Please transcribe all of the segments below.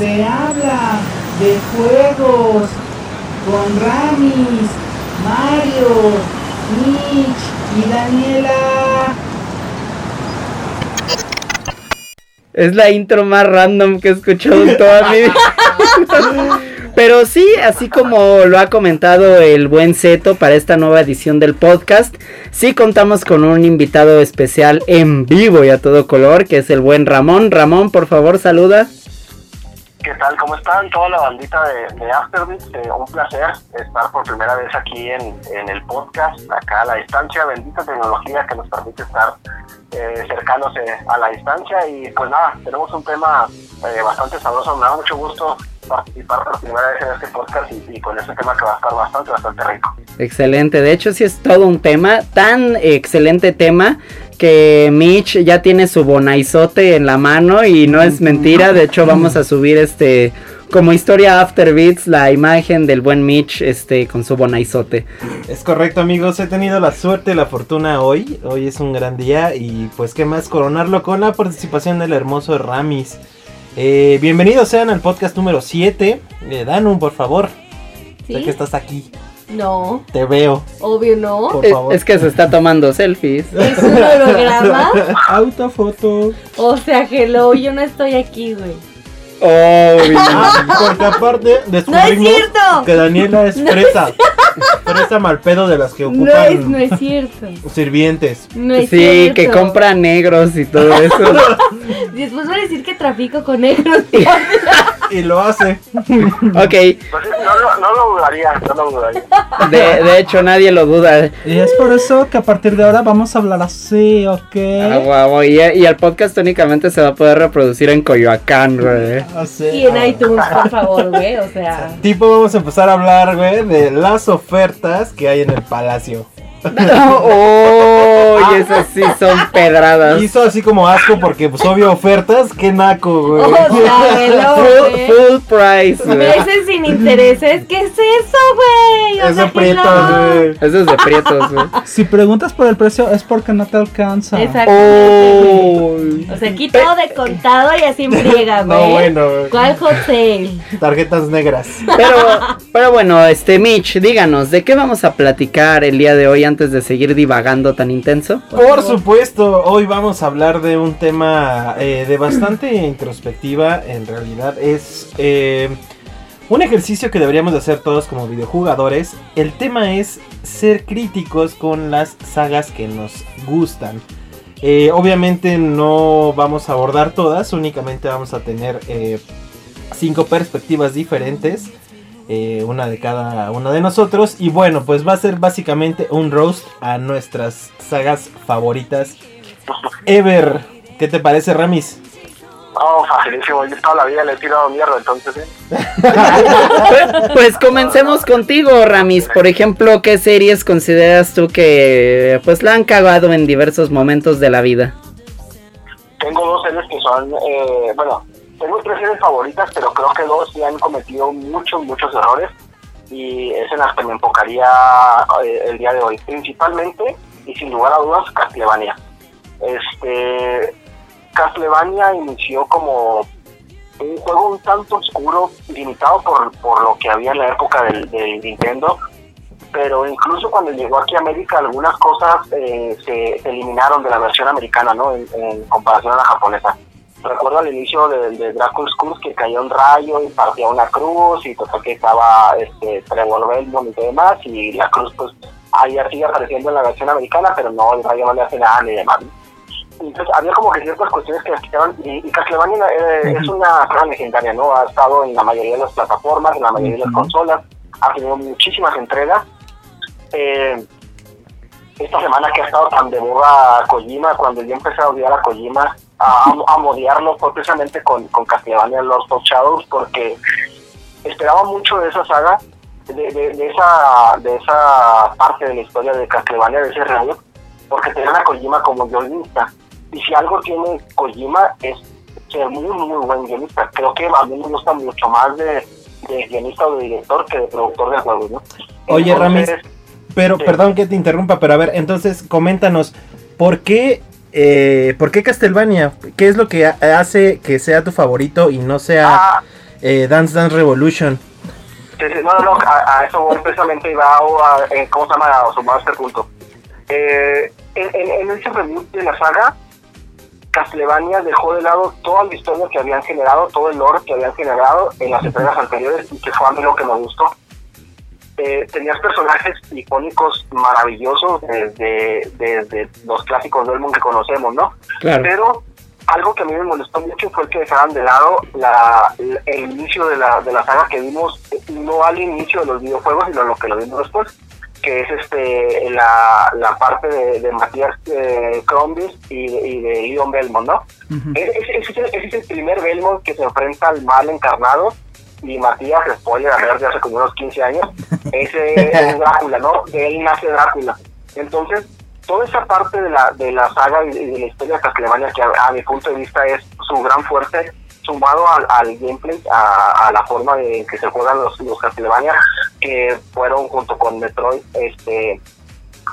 Se habla de juegos con Ramis, Mario, Mitch y Daniela. Es la intro más random que he escuchado en toda mi vida. Pero sí, así como lo ha comentado el buen Zeto para esta nueva edición del podcast, sí contamos con un invitado especial en vivo y a todo color, que es el buen Ramón. Ramón, por favor, saluda. ¿Qué tal? ¿Cómo están? Toda la bandita de, de Afterbeat. Eh, un placer estar por primera vez aquí en, en, el podcast, acá a la distancia. Bendita tecnología que nos permite estar eh, cercanos a la distancia. Y pues nada, tenemos un tema eh, bastante sabroso. Me da mucho gusto participar por primera vez en este podcast y, y, con este tema que va a estar bastante, bastante rico. Excelente, de hecho sí es todo un tema, tan excelente tema que Mitch ya tiene su bonaizote en la mano y no es mentira, de hecho vamos a subir este como historia After Beats la imagen del buen Mitch este con su bonaizote. Es correcto amigos, he tenido la suerte y la fortuna hoy, hoy es un gran día y pues qué más coronarlo con la participación del hermoso Ramis. Eh, bienvenidos sean al podcast número 7. Eh, Danun, por favor. ¿Sí? Sé que estás aquí. No. Te veo. Obvio no. Por Es, favor. es que se está tomando selfies. Es un holograma. Autofoto. O sea, hello, yo no estoy aquí, güey. Obvio. Ah, porque aparte ¡No es descubrimos cierto! que Daniela es No es fresa. Fresa mal pedo de las que No ocupan es, no es cierto. sirvientes. No es Sí, cierto. que compra negros y todo eso. Después va a decir que trafico con negros. Y lo hace. ok, Pues sí, no, lo- no lo dudaría, no lo dudaría. de, de hecho nadie lo duda. Y es por eso que a partir de ahora vamos a hablar así, ¿ok? Ah, guau, y, y el podcast únicamente se va a poder reproducir en Coyoacán, güey. Así. Y en iTunes, por favor, güey. O sea. Tipo, vamos a empezar a hablar, güey, de las ofertas que hay en el palacio. Oh, y esas sí son pedradas. Hizo así como asco porque, pues, obvio, ofertas, qué naco, güey. O sea, hello, Full, güey. full price, güey. Meses sin intereses. ¿Qué es eso, güey? O Eso sea, aprietas, hello. güey. Eso es de prietos, güey. Si preguntas por el precio es porque no te alcanza. Exactamente. Oh. O sea, aquí todo de contado y así en friega, güey. No, bueno, güey. ¿Cuál hot sale? Tarjetas negras. Pero, pero bueno, este Mitch, díganos, ¿de qué vamos a platicar el día de hoy antes de seguir divagando tan intenso? Por supuesto, hoy vamos a hablar de un tema eh, de bastante introspectiva. En realidad es eh, un ejercicio que deberíamos de hacer todos como videojugadores. El tema es ser críticos con las sagas que nos gustan. Eh, obviamente no vamos a abordar todas, únicamente vamos a tener eh, cinco perspectivas diferentes. Eh, una de cada una de nosotros. Y bueno, pues va a ser básicamente un roast a nuestras sagas favoritas ever. ¿Qué te parece, Ramis? Oh, facilísimo, yo toda la vida le he tirado mierda, entonces, ¿eh? Pues, pues comencemos contigo, Ramis. Por ejemplo, ¿qué series consideras tú que pues la han cagado en diversos momentos de la vida? Tengo dos series que son, eh, bueno, tengo tres series favoritas, pero creo que dos sí han cometido muchos, muchos errores y es en las que me enfocaría eh, el día de hoy. Principalmente, y sin lugar a dudas, Castlevania. Este, Castlevania inició como un juego un tanto oscuro, limitado por, por lo que había en la época del, Nintendo, pero incluso cuando llegó aquí a América algunas cosas eh, se, eliminaron de la versión americana, ¿no? En comparación a la japonesa. Recuerdo al inicio de, de Dracula's Curse que cayó un rayo y partía una cruz y total que estaba este Belmont y demás y la cruz pues ahí sigue apareciendo en la versión americana pero no, el rayo no le hace nada ni demás. Entonces había como que ciertas cuestiones que quitaban y, y Castlevania eh, es una saga legendaria, ¿no? Ha estado en la mayoría de las plataformas, en la mayoría de las consolas, ha tenido muchísimas entregas. Eh, esta semana que ha estado tan de moda Kojima, cuando yo empecé a odiar a Kojima, a, a modiarlo fue precisamente con, con Castlevania Lost of Shadows, porque esperaba mucho de esa saga, de, de, de esa de esa parte de la historia de Castlevania, de ese rayo, porque tenían a Kojima como guionista. Y si algo tiene Kojima es ser muy, muy buen guionista. Creo que a mí me gusta mucho más de, de guionista o de director que de productor de juegos, ¿no? Oye, Entonces, Pero, Sí. perdón que te interrumpa, pero a ver, entonces coméntanos, ¿por qué, eh, ¿por qué Castlevania? ¿Qué es lo que ha- hace que sea tu favorito y no sea ah, eh, Dance Dance Revolution. No, no, no, a, a eso precisamente iba a, eh, ¿cómo se llama? A sumar este punto. Eh, en, en, en ese reboot de la saga, Castlevania dejó de lado toda la historia que habían generado, todo el lore que habían generado en las entregas anteriores y que fue a mí lo que me gustó. Eh, tenías personajes icónicos maravillosos desde, desde los clásicos del mundo que conocemos, ¿no? Claro. Pero algo que a mí me molestó mucho fue que dejaran de lado la, el inicio de la, de la saga que vimos, no al inicio de los videojuegos, sino lo que lo vimos después, que es este la, la parte de, de Matías eh, Crombie y, de- y de Leon Belmont, ¿no? ese- ese es el, ese es el primer Belmont que se enfrenta al mal encarnado y Matías, spoiler, a ver, de hace como unos 15 años, ese es Drácula, ¿no? De él nace Drácula. Entonces, toda esa parte de la, de la saga y de la historia de Castlevania, que a, mi punto de vista es su gran fuerte, sumado al, al gameplay, a, la forma de que se juegan los, los Castlevania, que fueron junto con Metroid, este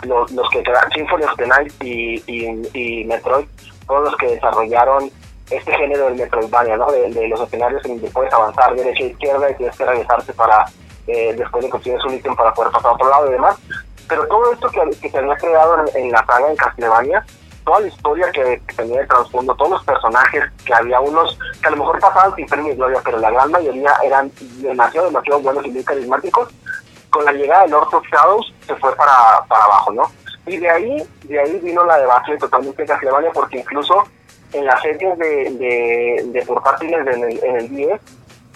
los, los que crearon Symphony of the Night y, y, y Metroid, fueron los que desarrollaron este género del Metroidvania, ¿no? De, de los escenarios en donde puedes avanzar derecha e izquierda y tienes que regresarte para, eh, después de consigues un ítem para poder pasar a otro lado y demás. Pero todo esto que, que se había creado en, en la saga en Castlevania, toda la historia que, que tenía de trasfondo, todos los personajes, que había unos que a lo mejor pasaban sin premio y gloria, pero la gran mayoría eran demasiado, demasiado buenos y muy carismáticos, con la llegada de Lord of Shadows se fue para, para abajo, ¿no? Y de ahí, de ahí vino la debacle totalmente de Castlevania, porque incluso en las series de, de, de portátiles en el, en el 10,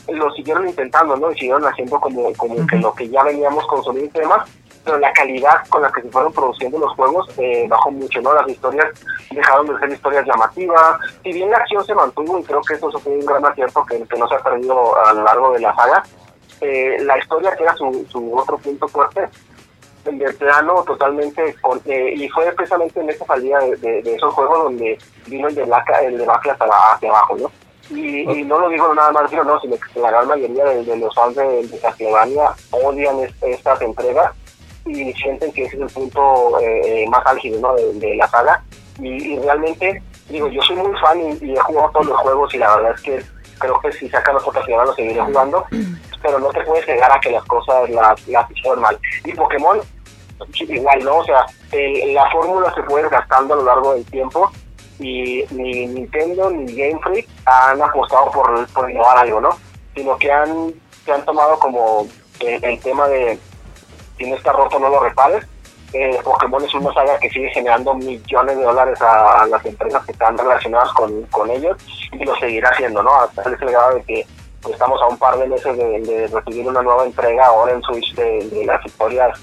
lo siguieron intentando, ¿no? Y siguieron haciendo como, como que lo que ya veníamos consumiendo y demás, pero la calidad con la que se fueron produciendo los juegos eh, bajó mucho, ¿no? Las historias dejaron de ser historias llamativas, si bien la acción se mantuvo, y creo que eso fue un gran acierto que, que no se ha perdido a lo largo de la saga, eh, la historia que era su, su otro punto fuerte, de plano totalmente, eh, y fue precisamente en esa salida de, de- de esos juegos donde vino el debacle, el la- hacia abajo, ¿no? Y, y no lo digo nada más yo, no, sino que la gran mayoría de, de los fans de, de Castlevania odian es- estas entregas y sienten que ese es el punto eh, más álgido ¿no? de, de la saga. Y, y realmente, digo, yo soy muy fan y, y he jugado todos los juegos y la verdad es que creo que si sacan los otros lo seguiré jugando, pero no te puedes negar a que las cosas las, las hicieron mal. Y Pokémon, igual, ¿no? O sea, el- la fórmula se fue desgastando a lo largo del tiempo y ni Nintendo ni Game Freak han apostado por, por innovar algo, ¿no? Sino que han, han tomado como el, el tema de si no está roto no lo repares. Eh, Pokémon es una saga que sigue generando millones de dólares a, a las empresas que están relacionadas con, con ellos y lo seguirá haciendo, ¿no? Hasta ese grado de que pues, estamos a un par de meses de, de recibir una nueva entrega ahora en Switch de, de las historias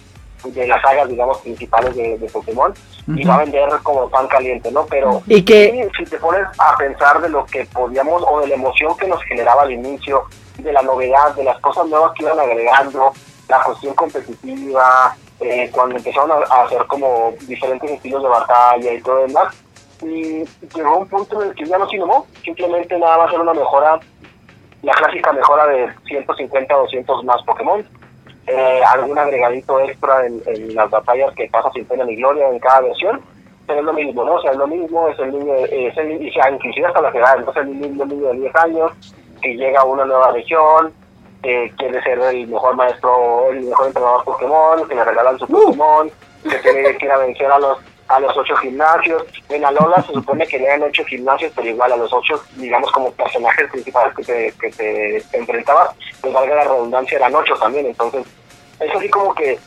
de las sagas, digamos, principales de, de Pokémon y va a vender como pan caliente, ¿no? Pero Y que- si te pones a pensar de lo que podíamos o de la emoción que nos generaba al inicio, de la novedad, de las cosas nuevas que iban agregando, la cuestión competitiva, eh, cuando empezaron a, hacer como diferentes estilos de batalla y todo demás, y llegó un punto en el que ya no se innovó, simplemente nada más era una mejora, la clásica mejora de 150 o 200 más Pokémon, eh, algún agregadito extra en, en las batallas que pasa sin pena ni gloria en cada versión, pero es lo mismo, ¿no? O sea, es lo mismo, es el niño, es el, y sea, inclusive hasta la edad, entonces el mismo niño de 10 años que llega a una nueva región, que quiere ser el mejor maestro, el mejor entrenador Pokémon, que le regalan su Pokémon, que tiene que ir a vencer a los a los ocho gimnasios. En Alola se supone que le dan ocho gimnasios, pero igual a los ocho, digamos, como personajes principales que te, que te, te enfrentabas, pues valga la redundancia, eran ocho también. Entonces, es así como que,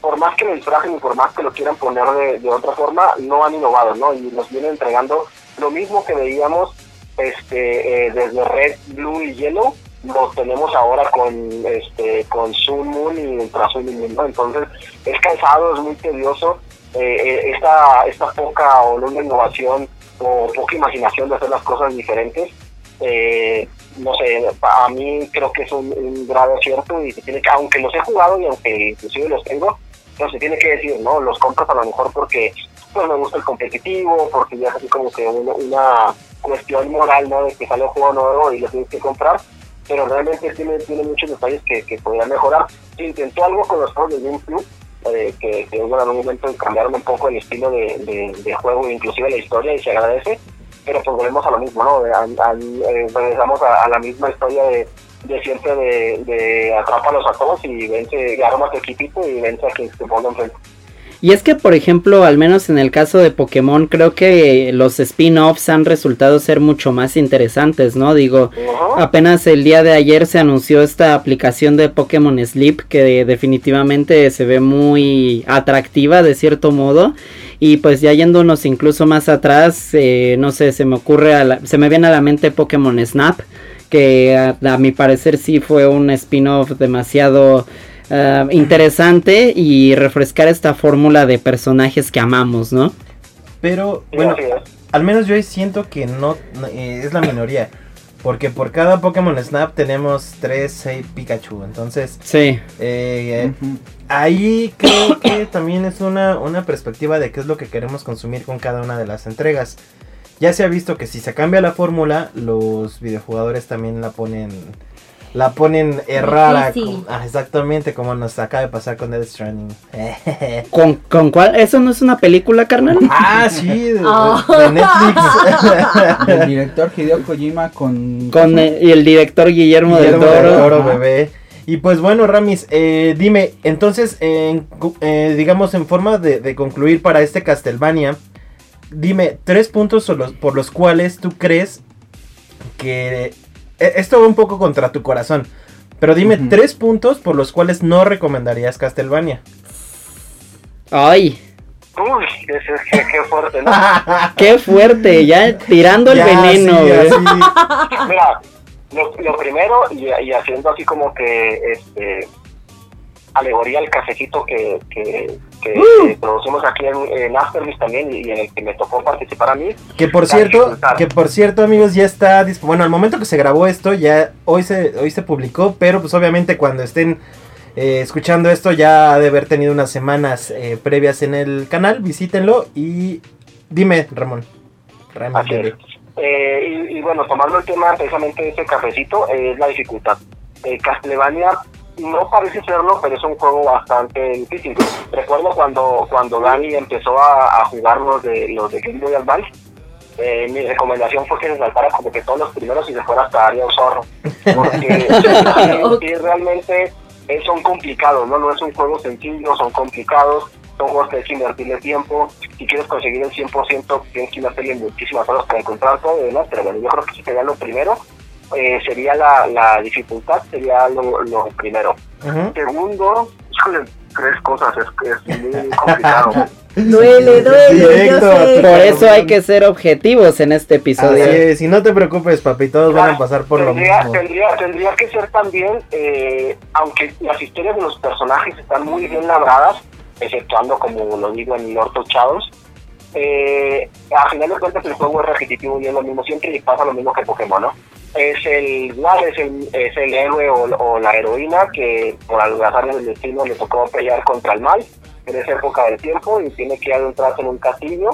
por más que lo disfrajen y por más que lo quieran poner de, de otra forma, no han innovado, ¿no? Y nos vienen entregando lo mismo que veíamos este eh, desde Red, Blue y Yellow, lo tenemos ahora con este con Sun Moon y Ultra y Moon, ¿no? Entonces, es cansado, es muy tedioso. Eh, eh, esta, esta poca o nula innovación o poca imaginación de hacer las cosas diferentes, eh, no sé, a mí creo que es un, un grave acierto y se tiene que, aunque los he jugado y aunque inclusive los tengo, no se tiene que decir, ¿no? Los compras a lo mejor porque pues me gusta el competitivo, porque ya es así como que una, una cuestión moral, ¿no? De que sale un juego nuevo y lo tienes que comprar, pero realmente tiene, tiene muchos detalles que, que podrían mejorar. Se intentó algo con los juegos de GameCube, eh, que, que en un momento cambiaron un poco el estilo de, de, de juego, inclusive la historia, y se agradece, pero pues volvemos a lo mismo, ¿no? Eh, regresamos a, la misma historia de, siempre de, de atrápalos a todos y vence, arma tu equipito y vence a quien te ponga enfrente. Y es que, por ejemplo, al menos en el caso de Pokémon, creo que los spin-offs han resultado ser mucho más interesantes, ¿no? Digo, apenas el día de ayer se anunció esta aplicación de Pokémon Sleep que definitivamente se ve muy atractiva de cierto modo. Y pues ya yéndonos incluso más atrás, eh, no sé, se me ocurre, a la- se me viene a la mente Pokémon Snap, que a, a mi parecer sí fue un spin-off demasiado ah, interesante y refrescar esta fórmula de personajes que amamos, ¿no? Pero, bueno, al menos yo ahí siento que no, no, eh, es la minoría. Porque por cada Pokémon Snap tenemos 3, 6 Pikachu. Entonces, Sí. eh, ahí creo que también es una, una perspectiva de qué es lo que queremos consumir con cada una de las entregas. Ya se ha visto que si se cambia la fórmula, los videojugadores también la ponen la ponen errada. Como- ah, exactamente como nos acaba de pasar con Death Stranding. ¿Con, con cuál? ¿Eso no es una película, carnal? ah, sí, de, Oh. de Netflix. El director Hideo Kojima con... Con eh, y el director Guillermo, Guillermo del del Toro. Ajá. bebé. Y pues bueno, Ramis, eh, dime, entonces, eh, digamos, en forma de, de concluir para este Castlevania, dime tres puntos por los, por los cuales tú crees que... eh, Esto va un poco contra tu corazón, pero dime tres puntos por los cuales no recomendarías Castlevania. Ay, Uy, ese es que, qué fuerte, ¿no? qué fuerte, ya tirando el Ya, veneno. sí. Mira, lo, lo primero, y, y haciendo así como que este alegoría al cafecito que, que, que, Uh. que producimos aquí en, en también y, en el que me tocó participar a mí. Que por cierto, que por cierto, amigos, ya está bueno, al momento que se grabó esto, ya hoy se hoy se publicó, pero pues obviamente cuando estén eh, escuchando esto ya ha de haber tenido unas semanas eh, previas en el canal, visítenlo y dime, Ramón. Ramón. Eh, y, y bueno, tomando el tema precisamente de ese cafecito, es la dificultad. Eh, Castlevania no parece serlo, pero es un juego bastante difícil. Recuerdo cuando cuando Dani empezó a, a jugar los de, los de Game Boy Advance, eh, mi recomendación fue que se saltara como que todos los primeros y se fuera hasta Área Zorro. Porque sí, realmente son complicados, ¿no? No es un juego sencillo, son complicados, son juegos que hay que invertirle tiempo. Si quieres conseguir el 100%, tienes que invertirle muchísimas horas para encontrar todo y demás, pero bueno, yo creo que eso sería lo primero. Eh, sería la, la dificultad, sería lo, lo primero. Ujú. Segundo, híjole, tres cosas, es que es muy complicado. Duele, duele, Directo yo a sé. tu Por eso hay que ser objetivos en este Así episodio. es, y no te preocupes, papi, todos van a pasar por lo tendría, mismo. Tendría, tendría que ser también, eh, aunque las historias de los personajes están muy bien labradas, exceptuando, como lo digo, en Lord of Shadows, eh, a final de cuentas el juego es repetitivo y es lo mismo siempre y pasa lo mismo que Pokémon, ¿no? Es el igual, es el, es el héroe o, la heroína que por azar del destino le tocó pelear contra el mal en esa época del tiempo y tiene que adentrarse en un castillo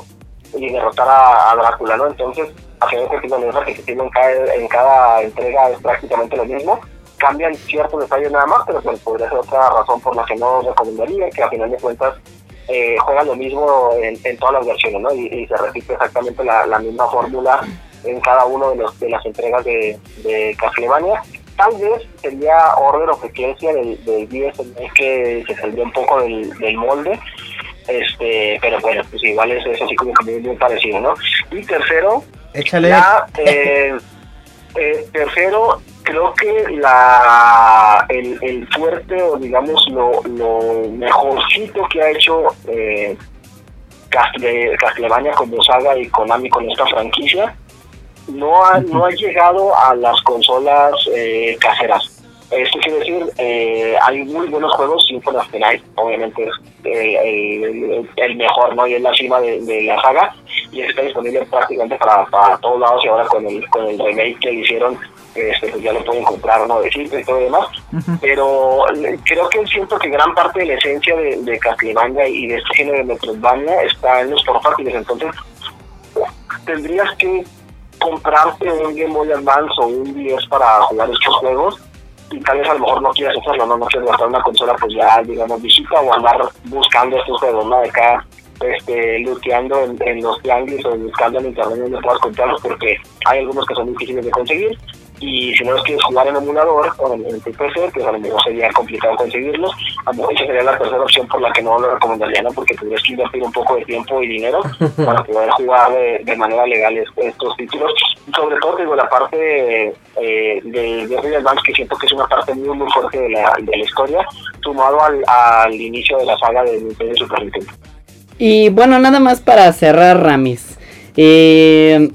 y derrotar a, Drácula, ¿no? Entonces, a final de cuentas lo es repetitivo en cada, en cada entrega es prácticamente lo mismo. Cambian ciertos detalles nada más, pero pues, podría ser otra razón por la que no recomendaría, que a final de cuentas eh, juegan lo mismo en, en todas las versiones, ¿no? Y, y se repite exactamente la, la misma fórmula en cada uno de, los, de las entregas de, de Castlevania. Tal vez sería Order of Ecclesia del, del 10, es que se salió un poco del, del molde, este pero bueno, pues igual es, es así como que muy, parecido, ¿no? Y tercero, Échale. ya, eh, eh, tercero, creo que la el, el fuerte o digamos lo, lo mejorcito que ha hecho eh, Castle- Castlevania como saga y Konami con esta franquicia no ha, no ha llegado a las consolas eh, caseras. Esto quiere decir, eh, hay muy buenos juegos, Symphony of the Night, obviamente es eh, el, mejor, ¿no? Y es la cima de, de la saga, y está disponible prácticamente para, para todos lados, y ahora con el, con el remake que le hicieron, este, pues ya lo pueden comprar, ¿no? De Silvia y todo lo demás. Pero eh, creo que siento que gran parte de la esencia de, de Castlevania y de este género de Metroidvania está en los portátiles, entonces tendrías que comprarte un Game Boy Advance o un 10 para jugar estos juegos y tal vez a lo mejor no quieras hacerlo, no, no quieres gastar una consola pues ya digamos visita o andar buscando estos juegos, ¿no? Acá este, looteando en, en los tianguis o buscando en internet donde puedas comprarlos porque hay algunos que son difíciles de conseguir y si no los quieres jugar en emulador o en, tu PC, pues a lo mejor sería complicado conseguirlos. A lo mejor esa sería la tercera opción por la que no lo recomendaría, ¿no? porque tendrías que invertir un poco de tiempo y dinero para poder jugar de, de manera legal es- estos títulos. Sobre todo, digo, la parte eh, de, de Red Advance, que siento que es una parte muy, muy fuerte de la, de la historia, sumado al, al inicio de la saga de Nintendo Super Nintendo. Y bueno, nada más para cerrar, Ramis. Eh,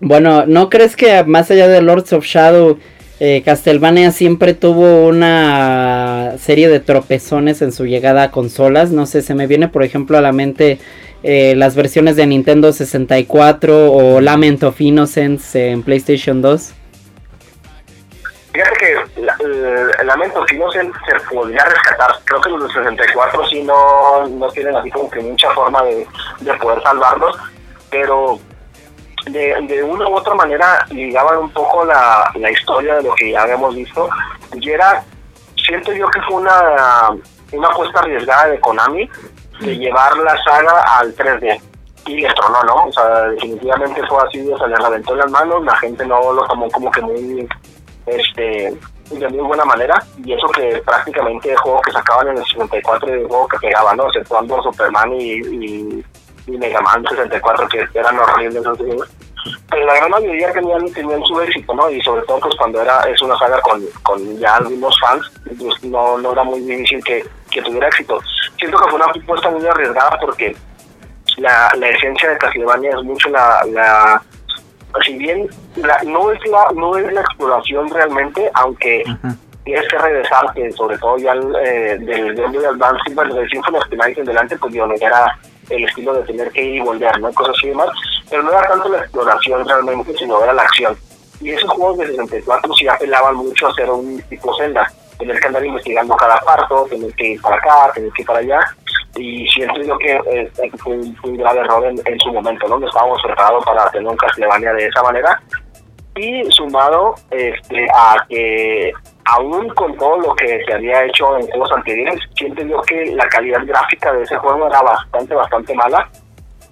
bueno, ¿no crees que más allá de Lords of Shadow, eh, Castlevania siempre tuvo una serie de tropezones en su llegada a consolas? No sé, se me viene por ejemplo a la mente eh, las versiones de Nintendo 64 o Lament of Innocence en PlayStation 2. Fíjate que la- el Lamento si se podría rescatar. Creo que los de 64 sí no, no tienen así como que mucha forma de, de poder salvarlos, pero de, de una u otra manera ligaban un poco la, la historia de lo que ya habíamos visto. Y era, siento yo que fue una, una apuesta arriesgada de Konami de llevar la saga al 3D. Y les tronó, ¿no? O sea, definitivamente fue así, o sea, les reventó las manos, la gente no lo tomó como que muy este de muy buena manera y eso que prácticamente de juegos que sacaban en el 64 de juego que pegaban, ¿no? Exceptuando Superman y, y, y Mega Man 64 que eran horribles esos juegos. Pero la gran mayoría tenían, tenían su éxito, ¿no? Y sobre todo pues cuando era es una saga con, con ya algunos fans, pues no, no era muy difícil que, que tuviera éxito. Siento que fue una apuesta muy arriesgada porque la, la esencia de Castlevania es mucho la, la si bien la- no es la no es la exploración realmente aunque tienes que regresar que sobre todo ya el, eh, del Game Boy Advance bueno, del Symphony of the Night en delante pues digo, no era el estilo de tener que ir y volver no cosas así y demás. Pero no era tanto la exploración realmente sino era la acción. Y esos juegos de 64 sí apelaban mucho a hacer un tipo Zelda. Tener que andar investigando cada parto tener que ir para acá tener que ir para allá. Y siento yo que eh, fue, un, fue un grave error en, en su momento, ¿no? No estábamos preparados para tener un Castlevania de esa manera. Y sumado este, a que aún con todo lo que se había hecho en juegos anteriores, siento yo que la calidad gráfica de ese juego era bastante, bastante mala.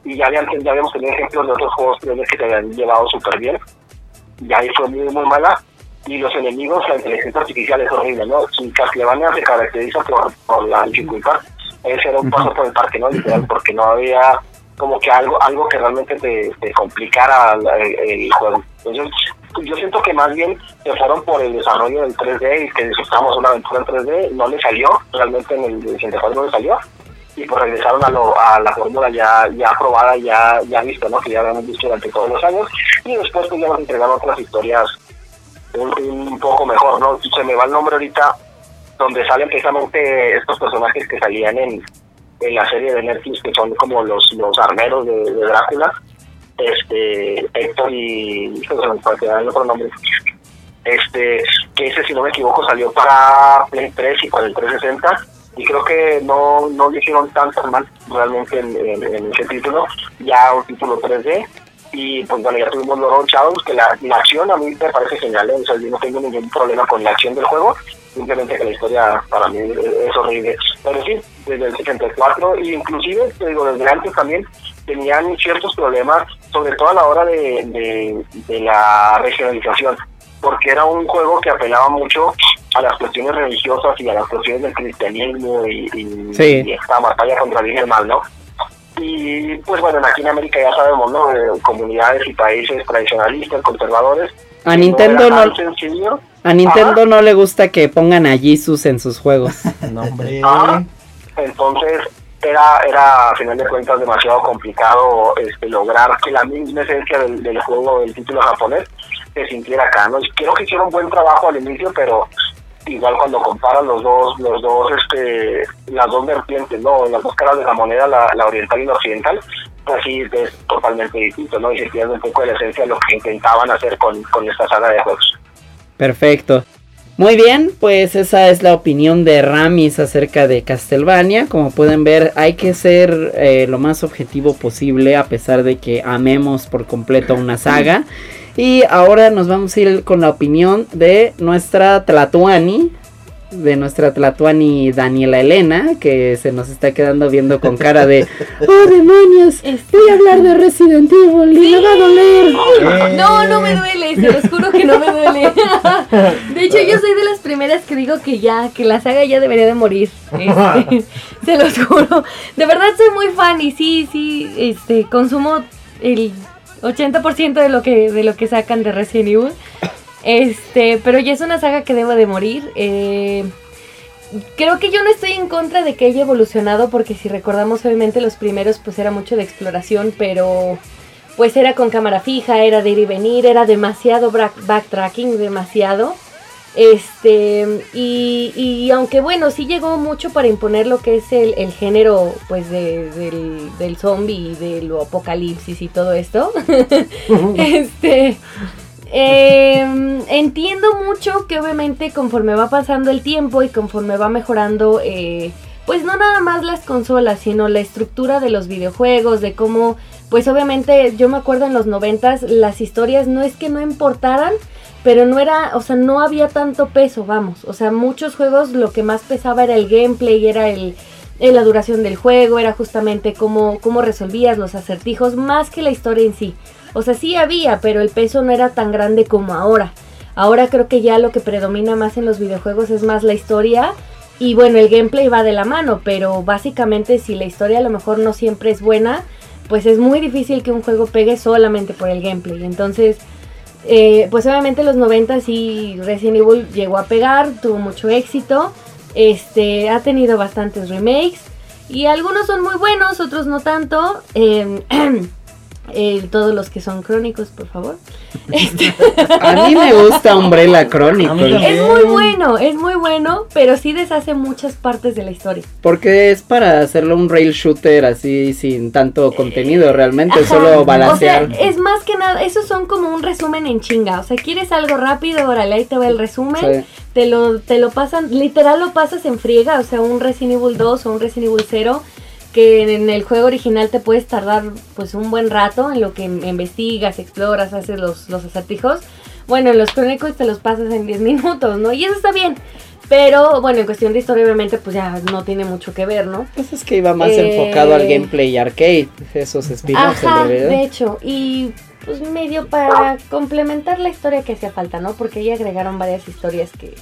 Y ya, habían, ya habíamos tenido ejemplos de otros juegos que se habían llevado súper bien. Y ahí fue muy, muy mala. Y los enemigos, la inteligencia artificial es horrible, ¿no? Si Castlevania se caracteriza por, por la dificultad, ese era un paso por el parque, ¿no? Literal, porque no había como que algo algo que realmente te, te complicara el, el juego. Entonces, yo siento que más bien se fueron por el desarrollo del 3D y que disfrutamos una aventura en 3D, no le salió, realmente en el 64 no le salió, y pues regresaron a, lo, a la fórmula ya ya probada, ya ya vista, ¿no? Que ya habíamos visto durante todos los años, y después pues ya nos entregaron otras historias un, poco mejor, ¿no? Se me va el nombre ahorita, donde salen precisamente estos personajes que salían en, la serie de Netflix, que son como los, los armeros de Drácula, este, Héctor y, se me otro nombre, este, que ese si no me equivoco salió para Play 3 y para el 360, y creo que no, no le hicieron tan tan mal realmente en, en- ese título, ya un título 3D, y pues bueno, ya tuvimos Lord Shadows, que la, la acción a mí me parece genial, ¿eh? o sea, yo no tengo ningún problema con la acción del juego, simplemente que la historia para mí es, horrible. Pero sí, desde el 74, e inclusive, te digo, desde antes también tenían ciertos problemas, sobre todo a la hora de, de, de la regionalización, porque era un juego que apelaba mucho a las cuestiones religiosas y a las cuestiones del cristianismo y, y, Sí. y esta batalla contra el bien y el mal, ¿no? Y pues bueno, aquí en América ya sabemos, ¿no? Eh, comunidades y países tradicionalistas, conservadores. A Nintendo no, sencillo. a Nintendo Ajá. no le gusta que pongan a Jesus en sus juegos. No, hombre. Ajá. Entonces era, era a final de cuentas demasiado complicado este, lograr que la misma esencia del, juego, del título japonés, se sintiera acá, ¿no? Creo que hicieron buen trabajo al inicio, pero igual cuando comparan los dos, los dos, este, las dos vertientes, ¿no? Las dos caras de la moneda, la, la oriental y la occidental, pues sí, es totalmente distinto, ¿no? Y se pierde un poco de la esencia de lo que intentaban hacer con, con esta saga de juegos. Perfecto. Muy bien, pues esa es la opinión de Ramis acerca de Castlevania. Como pueden ver, hay que ser eh, lo más objetivo posible a pesar de que amemos por completo una saga. Y ahora nos vamos a ir con la opinión de nuestra Tlatuani. De nuestra Tlatuani Daniela Elena, que se nos está quedando viendo con cara de, oh demonios, Este- voy a hablar de Resident Evil y me va a doler. Eh. No, no me duele, se los juro que no me duele. De hecho, yo soy de las primeras que digo que ya, que la saga ya debería de morir. Este, se los juro. De verdad soy muy fan y sí, sí, este, consumo el 80% de lo que de lo que sacan de Resident Evil. Este, pero ya es una saga que debo de morir. Eh, creo que yo no estoy en contra de que haya evolucionado porque si recordamos obviamente los primeros pues era mucho de exploración, pero pues era con cámara fija, era de ir y venir, era demasiado backtracking, demasiado. Este, y, y aunque bueno, sí llegó mucho para imponer lo que es el, el género pues de- del, del zombie y de lo apocalipsis y todo esto. este, em, entiendo mucho que obviamente conforme va pasando el tiempo y conforme va mejorando, eh, pues no nada más las consolas, sino la estructura de los videojuegos, de cómo, pues obviamente yo me acuerdo en los noventas las historias no es que no importaran, pero no era, o sea, no había tanto peso, vamos, o sea, muchos juegos lo que más pesaba era el gameplay, era el, en la duración del juego, era justamente cómo, cómo resolvías los acertijos, más que la historia en sí. O sea, sí había, pero el peso no era tan grande como ahora. Ahora creo que ya lo que predomina más en los videojuegos es más la historia. Y bueno, el gameplay va de la mano, pero básicamente si la historia a lo mejor no siempre es buena, pues es muy difícil que un juego pegue solamente por el gameplay. Entonces, eh, pues obviamente en los 90 sí Resident Evil llegó a pegar, tuvo mucho éxito. Este, ha tenido bastantes remakes. Y algunos son muy buenos, otros no tanto. Eh, eh, todos los que son crónicos, por favor. Este, A mí me gusta Umbrella también. es muy bueno, es muy bueno, pero sí deshace muchas partes de la historia. Porque es para hacerlo un rail shooter así sin tanto contenido, realmente Ajá. solo balancear. O sea, es más que nada, esos son como un resumen en chinga. O sea, quieres algo rápido, órale, ahí te va el resumen. Sí. Te lo, te lo pasan, literal lo pasas en friega, o sea, un Resident Evil 2 o un Resident Evil 0, que en el juego original te puedes tardar pues un buen rato en lo que investigas, exploras, haces los, los acertijos. Bueno, en los crónicos te los pasas en 10 minutos, ¿no? Y eso está bien. Pero bueno, en cuestión de historia obviamente pues ya no tiene mucho que ver, ¿no? Pues es que iba más Eh, enfocado al gameplay arcade, esos spin-offs en realidad. de hecho, y pues medio para complementar la historia que hacía falta, ¿no? Porque ahí agregaron varias historias que,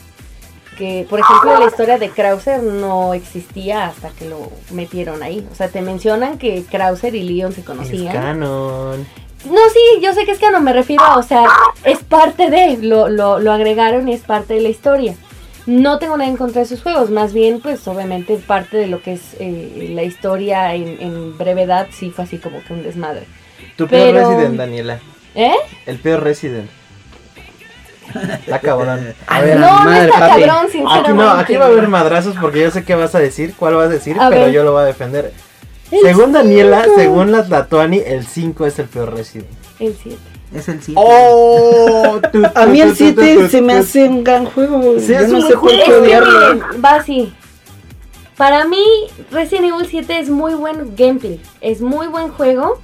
que, por ejemplo, la historia de Krauser no existía hasta que lo metieron ahí. O sea, te mencionan que Krauser y Leon se Es conocían. canon. No, sí, yo sé que es que no me refiero, o sea, es parte de, lo, lo, lo agregaron y es parte de la historia. No tengo nada en contra de sus juegos, más bien, pues obviamente parte de lo que es eh, la historia en, en brevedad, sí fue así como que un desmadre. Tu peor Resident, Daniela. ¿Eh? El peor Resident. Está cabrón. A ver, no, madre, no está papi. cabrón, sinceramente. Aquí no, aquí va a haber madrazos porque yo sé qué vas a decir, cuál vas a decir, A pero ver. yo lo voy a defender. El Según Daniela, cinco. según la Tatuani, el 5 es el peor Resident. El 7. Es el 7. ¡Oh! A mí el 7 se me hace un gran juego. Sí, Yo es no un sé por Es qué que odiarlo. va así. Para mí, Resident Evil 7 es muy buen gameplay. Es muy buen juego.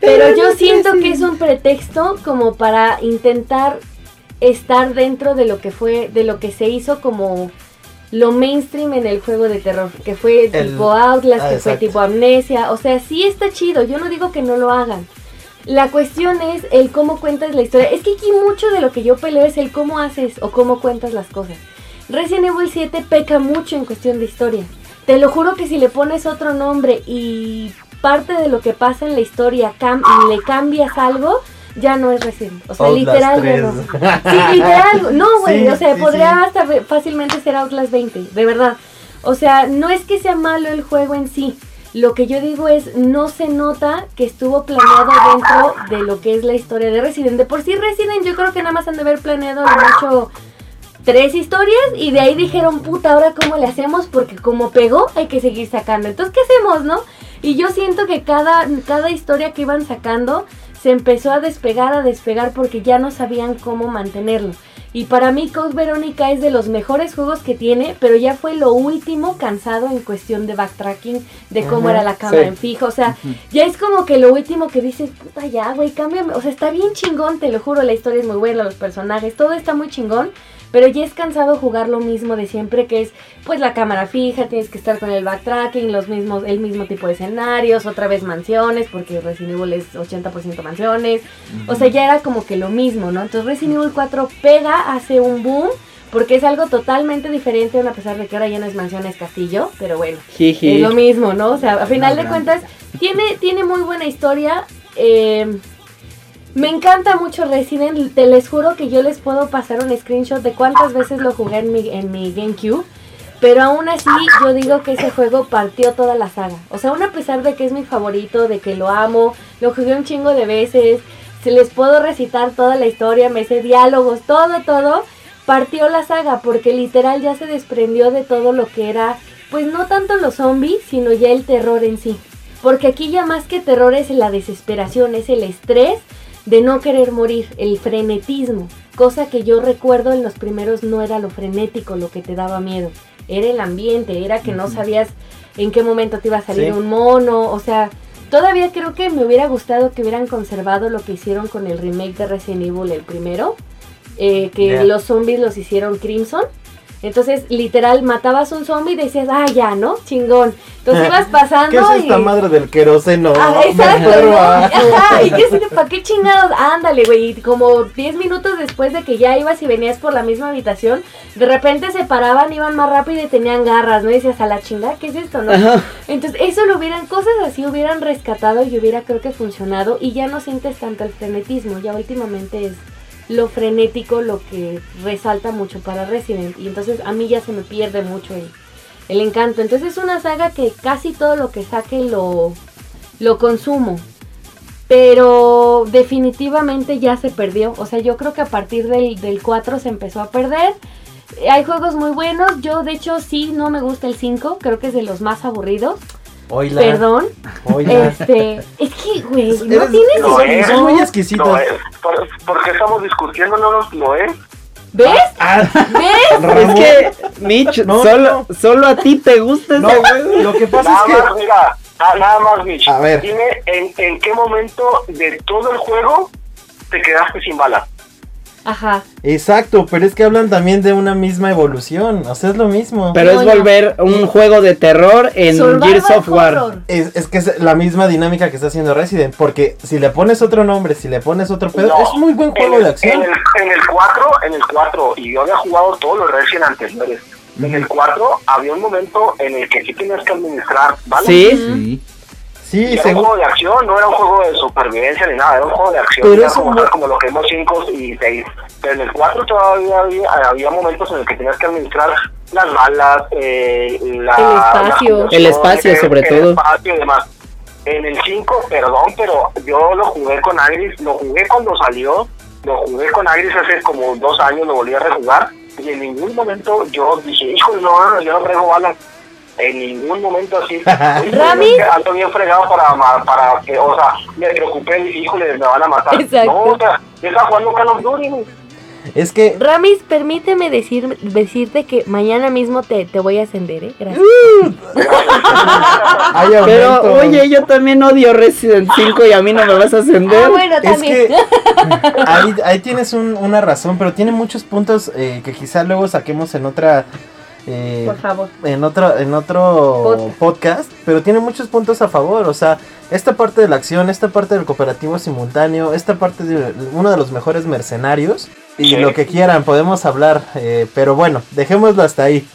Pero yo siento que es un pretexto como para intentar estar dentro de lo que fue, de lo que se hizo como lo mainstream en el juego de terror, que fue El- tipo Outlast, ah, que fue exacto. tipo Amnesia, o sea, sí está chido, yo no digo que no lo hagan. La cuestión es el cómo cuentas la historia. Es que aquí mucho de lo que yo peleo es el cómo haces o cómo cuentas las cosas. Resident Evil 7 peca mucho en cuestión de historia. Te lo juro que si le pones otro nombre y parte de lo que pasa en la historia cam- le cambias algo, ya no es Resident. O sea, Outlast literal. 3. ya no. Sí, literal. No, güey. Sí, o sea, sí, podría sí. hasta fácilmente ser Outlast 20. De verdad. O sea, no es que sea malo el juego en sí. Lo que yo digo es, no se nota que estuvo planeado dentro de lo que es la historia de Resident. De por sí Resident yo creo que nada más han de haber planeado lo mucho tres historias y de ahí dijeron, puta, ahora cómo le hacemos porque como pegó hay que seguir sacando. Entonces, ¿qué hacemos, no? Y yo siento que cada, cada historia que iban sacando se empezó a despegar, a despegar porque ya no sabían cómo mantenerlo. Y para mí Code Verónica es de los mejores juegos que tiene, pero ya fue lo último cansado en cuestión de backtracking, de cómo Ajá, era la cámara sí. en fijo. O sea, ya es como que lo último que dices, puta ya, güey, cámbiame. O sea, está bien chingón, te lo juro, la historia es muy buena, los personajes, todo está muy chingón. Pero ya es cansado jugar lo mismo de siempre, que es pues la cámara fija, tienes que estar con el backtracking, los mismos, el mismo tipo de escenarios, otra vez mansiones, porque Resident Evil es 80% mansiones, o sea, ya era como que lo mismo, ¿no? Entonces Resident Evil 4 pega, hace un boom, porque es algo totalmente diferente, a pesar de que ahora ya no es mansión, es castillo, pero bueno, Jiji. es lo mismo, ¿no? O sea, a final de cuentas, tiene, tiene muy buena historia. eh, me encanta mucho Resident. Te les juro que yo les puedo pasar un screenshot de cuántas veces lo jugué en mi, GameCube. Pero aún así, yo digo que ese juego partió toda la saga. O sea, aún a pesar de que es mi favorito, de que lo amo, lo jugué un chingo de veces, se les puedo recitar toda la historia, me sé diálogos, todo, todo, partió la saga porque literal ya se desprendió de todo lo que era, pues no tanto los zombies, sino ya el terror en sí. Porque aquí ya más que terror es la desesperación, es el estrés de no querer morir, el frenetismo. Cosa que yo recuerdo en los primeros no era lo frenético lo que te daba miedo, era el ambiente, era que no sabías en qué momento te iba a salir Sí. un mono, o sea, todavía creo que me hubiera gustado que hubieran conservado lo que hicieron con el remake de Resident Evil el primero, eh, que los zombies los hicieron Crimson. Entonces, literal, matabas un zombie y decías, ah, ya, ¿no? Chingón. Entonces ibas pasando ¿Qué es y... esta madre del queroseno? Ah, exacto, ¿no? Ajá, y qué ¿para qué chingados? Ándale, güey, y como 10 minutos después de que ya ibas y venías por la misma habitación, de repente se paraban, iban más rápido y tenían garras, ¿no? Y decías, a la chingada, ¿qué es esto, no? Ajá. Entonces, eso lo hubieran, cosas así hubieran rescatado y hubiera creo que funcionado y ya no sientes tanto el frenetismo, ya últimamente es lo frenético lo que resalta mucho para Resident y entonces a mí ya se me pierde mucho el, el encanto. Entonces es una saga que casi todo lo que saque lo, lo consumo. Pero definitivamente ya se perdió. O sea, yo creo que a partir del, del 4 se empezó a perder. Hay juegos muy buenos. Yo, de hecho, sí, no me gusta el 5. Creo que es de los más aburridos. Oíla, Perdón. oíla. Este, es que, güey, no Eres- tiene Lo son, es. son muy exquisitos. No es. ¿Por, por qué estamos discutiendo? No lo es. ¿Ves? Ah, ¿Ves? Ramón, Es que, Mitch, No, solo, solo a ti te gusta ese no, juego. lo que pasa Nada es que más, mira, na- nada más, Mitch. A ver. Dime en, en qué momento de todo el juego te quedaste sin balas. Ajá. Exacto, pero es que hablan también de una misma evolución, o sea, es lo mismo. Pero No, es no. volver un juego de terror en Survival Gears of War. horror. Es, es que es la misma dinámica que está haciendo Resident, porque si le pones otro nombre, si le pones otro pedo, No. es muy buen En juego el, de acción. En el, en el 4, en el 4, y yo había jugado todos los Resident anteriores. En el 4 había un momento en el que sí tenías que administrar. Sí, Sí. Sí, Y era un juego de acción, no era un juego de supervivencia ni nada, era un juego de acción. Pero Era como, un como lo que vimos 5 y 6. Pero en el 4 todavía había, había momentos en los que tenías que administrar las balas, eh, la, El espacio. la El espacio, sobre el todo. espacio y demás. En el 5, perdón, pero yo lo jugué con Agris, lo jugué cuando salió, lo jugué con Agris hace como dos años, lo volví a rejugar, y en ningún momento yo dije, hijo, no, yo no traigo balas. En ningún momento así. Rami. Ando bien fregado para, para que, o sea, me preocupé, híjole, me van a matar. Exacto. No, o sea, yo estaba jugando Call of Duty. es que Ramis, permíteme decir, decirte que mañana mismo te, te voy a ascender, ¿eh? Gracias. pero oye, yo también odio Resident 5 y a mí no me vas a ascender. Ah, bueno, Es que ahí, ahí tienes un- una razón, pero tiene muchos puntos eh, que quizá luego saquemos en otra eh, Por favor. en otro en otro Podcast. podcast, pero tiene muchos puntos a favor, o sea, esta parte de la acción, esta parte del cooperativo simultáneo, esta parte de uno de los mejores mercenarios y Sí. lo que quieran podemos hablar, eh, pero bueno, dejémoslo hasta ahí.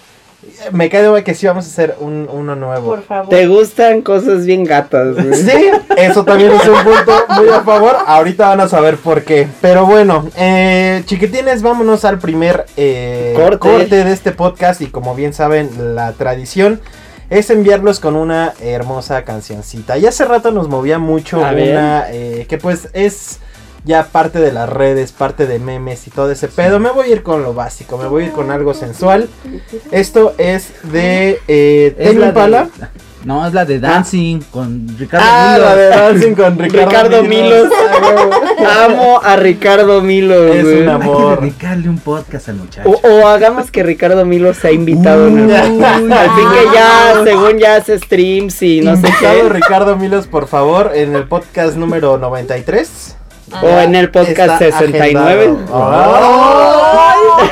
Me cae de que sí vamos a hacer un, uno nuevo. Por favor. Te gustan cosas bien gatas, güey. Sí, eso también es un punto muy a favor. Ahorita van a saber por qué. Pero bueno, eh, chiquitines, vámonos al primer eh, Corte. corte de este podcast. Y como bien saben, la tradición es enviarlos con una hermosa cancioncita. Y hace rato nos movía mucho A una eh, que pues es ya parte de las redes, parte de memes y todo ese pedo. Me voy a ir con lo básico, me voy a ir con algo sensual. Esto es de eh, Es Tame Impala. de- no, es la de Dancing con Ricardo Ah, Milos. la de Dancing con Ricardo, Ricardo Milos. Ah. Amo a Ricardo Milos, Es güey. un Hay que amor. dedicarle un podcast al muchacho. O, o hagamos que Ricardo Milos sea invitado Uy, podcast. Al fin que ya, según ya hace streams y no sé Invitado qué. Ricardo Milos, por favor, en el podcast número 93. O en el podcast Está 69. agendado. Ay.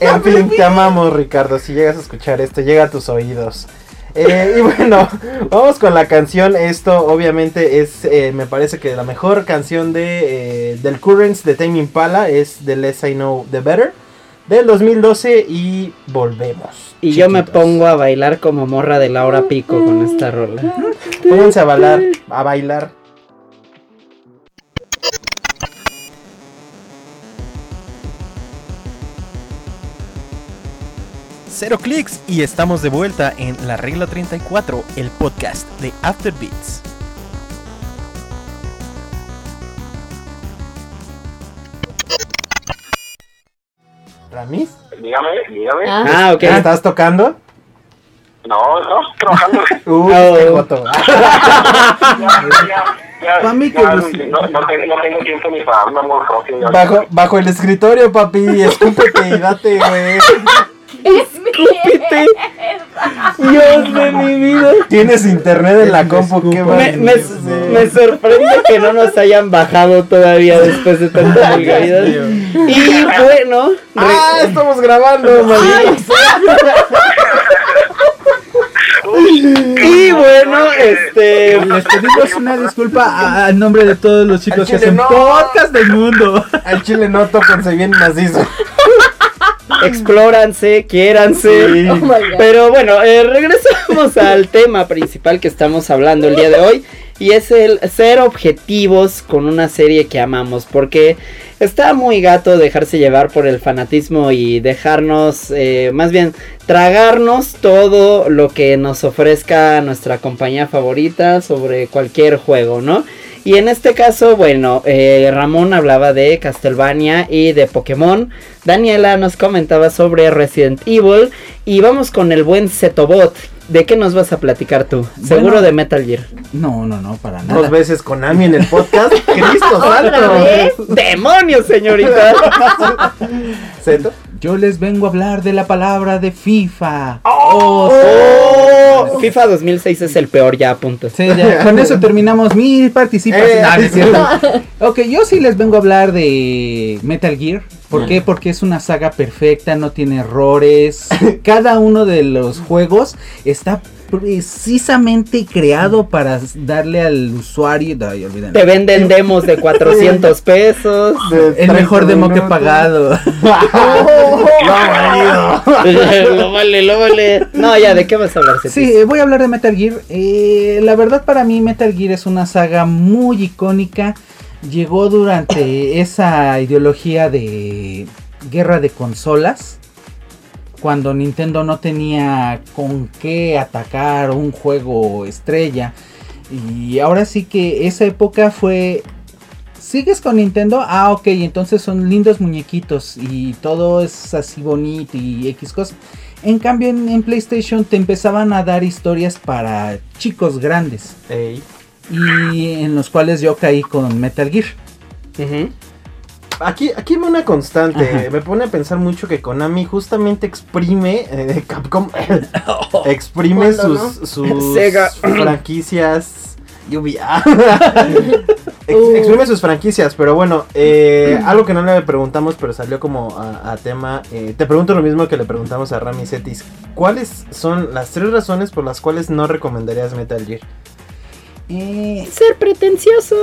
En fin, te amamos, Ricardo. Si llegas a escuchar esto, llega a tus oídos. Eh, y bueno, vamos con la canción. Esto obviamente es, eh, me parece que la mejor canción de, eh, del Currents de Tame Impala es The Less I Know The Better del 2012 y volvemos. Y yo me pongo a bailar como morra de Laura Pico con esta rola. Pónganse a bailar, a bailar. Cero clics y estamos de vuelta en La Regla 34, el podcast de After Beats. ¿Ramis? Dígame, dígame. Ah. Ah, ok. ¿Qué estás tocando? No, no, trabajando. Uy, Oh. qué joto. ya, que no, no, no tengo, no tengo tiempo ni para un amor Bajo, bajo el escritorio, papi. Escúpete y date, güey. Escúpete. Dios de mi vida. Tienes internet en la compu, qué Me, me, me sorprende que no nos hayan bajado todavía después de tanta vulgaridad. Y bueno, re- Ah, estamos grabando, y bueno, este Les pedimos una disculpa a- al nombre de todos los chicos que hacen no. podcast del mundo. Al chile no, tóquense bien macizo. explóranse, quiéranse. Sí. Oh. Pero bueno, eh, regresamos al tema principal que estamos hablando el día de hoy. Y es el ser objetivos con una serie que amamos. Porque está muy gato dejarse llevar por el fanatismo y dejarnos, eh, más bien, tragarnos todo lo que nos ofrezca nuestra compañía favorita sobre cualquier juego, ¿no? Y en este caso, bueno, eh, Ramón hablaba de Castlevania y de Pokémon. Daniela nos comentaba sobre Resident Evil. Y vamos con el buen Zetobot. ¿De qué nos vas a platicar tú? Seguro Bueno. de Metal Gear. No, no, no, para Dos nada. veces Konami en el podcast. Cristo ¿Otra santo. ¡Demonios, señorita! ¿Zeto? Yo les vengo a hablar de la palabra de FIFA. ¡Oh! FIFA 2006 es el peor, ya, punto. Sí, ya, con eso terminamos mi participación. Eh. No, no es cierto. ok, yo sí les vengo a hablar de Metal Gear. ¿Por qué? Porque es una saga perfecta, no tiene errores. Cada uno de los juegos está precisamente creado para darle al usuario. Te venden demos de 400 pesos. El mejor demo que he pagado. lo vale, lo vale. No, ya, ¿de qué vas a hablar, Cetis? Sí, eh, voy a hablar de Metal Gear. Eh, la verdad para mí Metal Gear es una saga muy icónica. Llegó durante esa ideología de guerra de consolas. Cuando Nintendo no tenía con qué atacar un juego estrella. Y ahora sí que esa época fue... ¿Sigues con Nintendo? Ah, ok, entonces son lindos muñequitos y todo es así bonito y X cosas. En cambio en, en PlayStation te empezaban a dar historias para chicos grandes y en los cuales yo caí con Metal Gear. Ujú. Aquí, aquí me una constante. Ajá. Me pone a pensar mucho que Konami justamente exprime. eh, Capcom exprime ¿Cuándo, sus, sus Sega. franquicias. Lluvia. Ex- exprime sus franquicias, pero bueno, eh, algo que no le preguntamos, pero salió como a, a tema. eh, te pregunto lo mismo que le preguntamos a Rami Cetis. ¿Cuáles son las tres razones por las cuales no recomendarías Metal Gear? Eh, Ser pretencioso.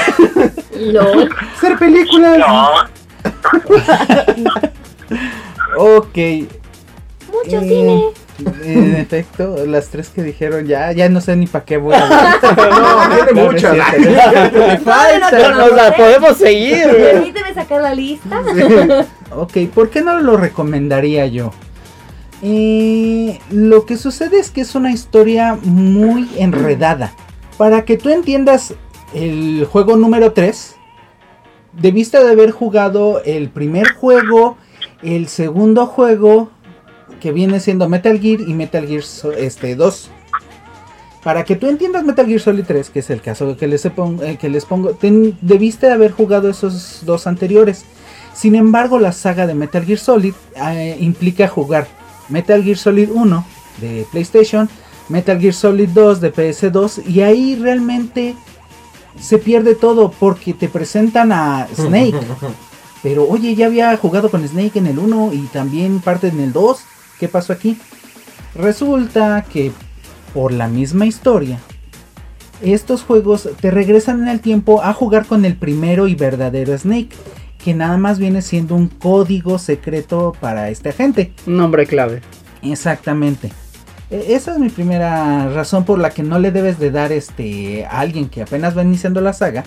LOL. Ser películas. No, ok. Mucho Eh, cine. En efecto, las tres que dijeron ya, ya no sé ni para qué voy a hablar. No, tiene No, no es muchas. falta. No nos la podemos seguir. Permíteme sacar la lista. Ok, ¿por qué no lo recomendaría yo? Eh, lo que sucede es que es una historia muy enredada. Para que tú entiendas el juego número 3, debiste de haber jugado el primer juego, el segundo juego, que viene siendo Metal Gear y Metal Gear este, 2. Para que tú entiendas Metal Gear Solid 3, que es el caso que les, pon- eh, que les pongo, ten- debiste de haber jugado esos dos anteriores. Sin embargo, la saga de Metal Gear Solid eh, implica jugar Metal Gear Solid 1 de PlayStation, Metal Gear Solid 2 de PS2 y ahí realmente se pierde todo porque te presentan a Snake Pero oye, ya había jugado con Snake en el 1 y también parte en el 2. ¿Qué pasó aquí? Resulta que por la misma historia, estos juegos te regresan en el tiempo a jugar con el primero y verdadero Snake, que nada más viene siendo un código secreto para este agente. Un nombre clave. Exactamente. E- Esa es mi primera razón por la que no le debes de dar este a alguien que apenas va iniciando la saga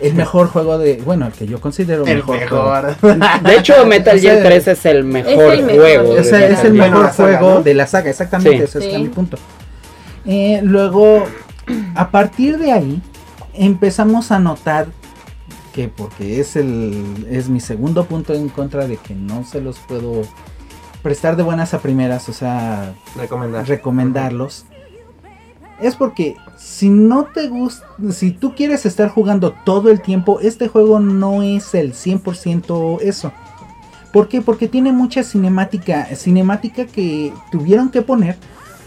el mejor juego de, bueno, el que yo considero El mejor. juego. mejor. De hecho, Metal Gear Ese- 3 es el mejor el mejor. juego. O sea, es el mejor saga, juego ¿no? de la saga, exactamente, Sí. ese es Sí. mi punto. Eh, luego, a partir de ahí, empezamos a notar que, porque es, el, es mi segundo punto en contra de que no se los puedo prestar de buenas a primeras, o sea, Recomendar. recomendarlos. Es porque si no te gusta, si tú quieres estar jugando todo el tiempo, este juego no es el 100% eso. ¿Por qué? Porque tiene mucha cinemática, cinemática que tuvieron que poner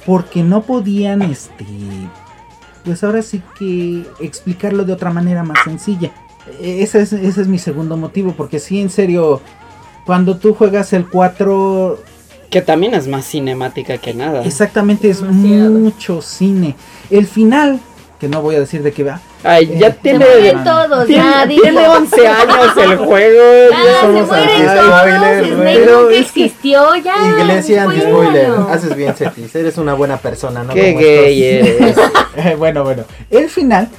porque no podían, este, pues ahora sí que explicarlo de otra manera más sencilla. E- Ese es, ese es mi segundo motivo, porque sí, en serio, cuando tú juegas el 4, Que también es más cinemática que nada. Exactamente, es Demasiado. mucho cine. El final, que no voy a decir de qué va. Ay, ya Eh, Se tiene, todos, tiene, ya tiene dijo. 11 años el juego. Ya se somos mueren así. Ay, todos, spoiler, Snake güey. Pero nunca es que- existió, ya. Iglesia anti-spoiler. bueno. Haces bien, Cetis. Eres una buena persona, ¿no? Qué Como gay estos. eres. bueno, bueno. El final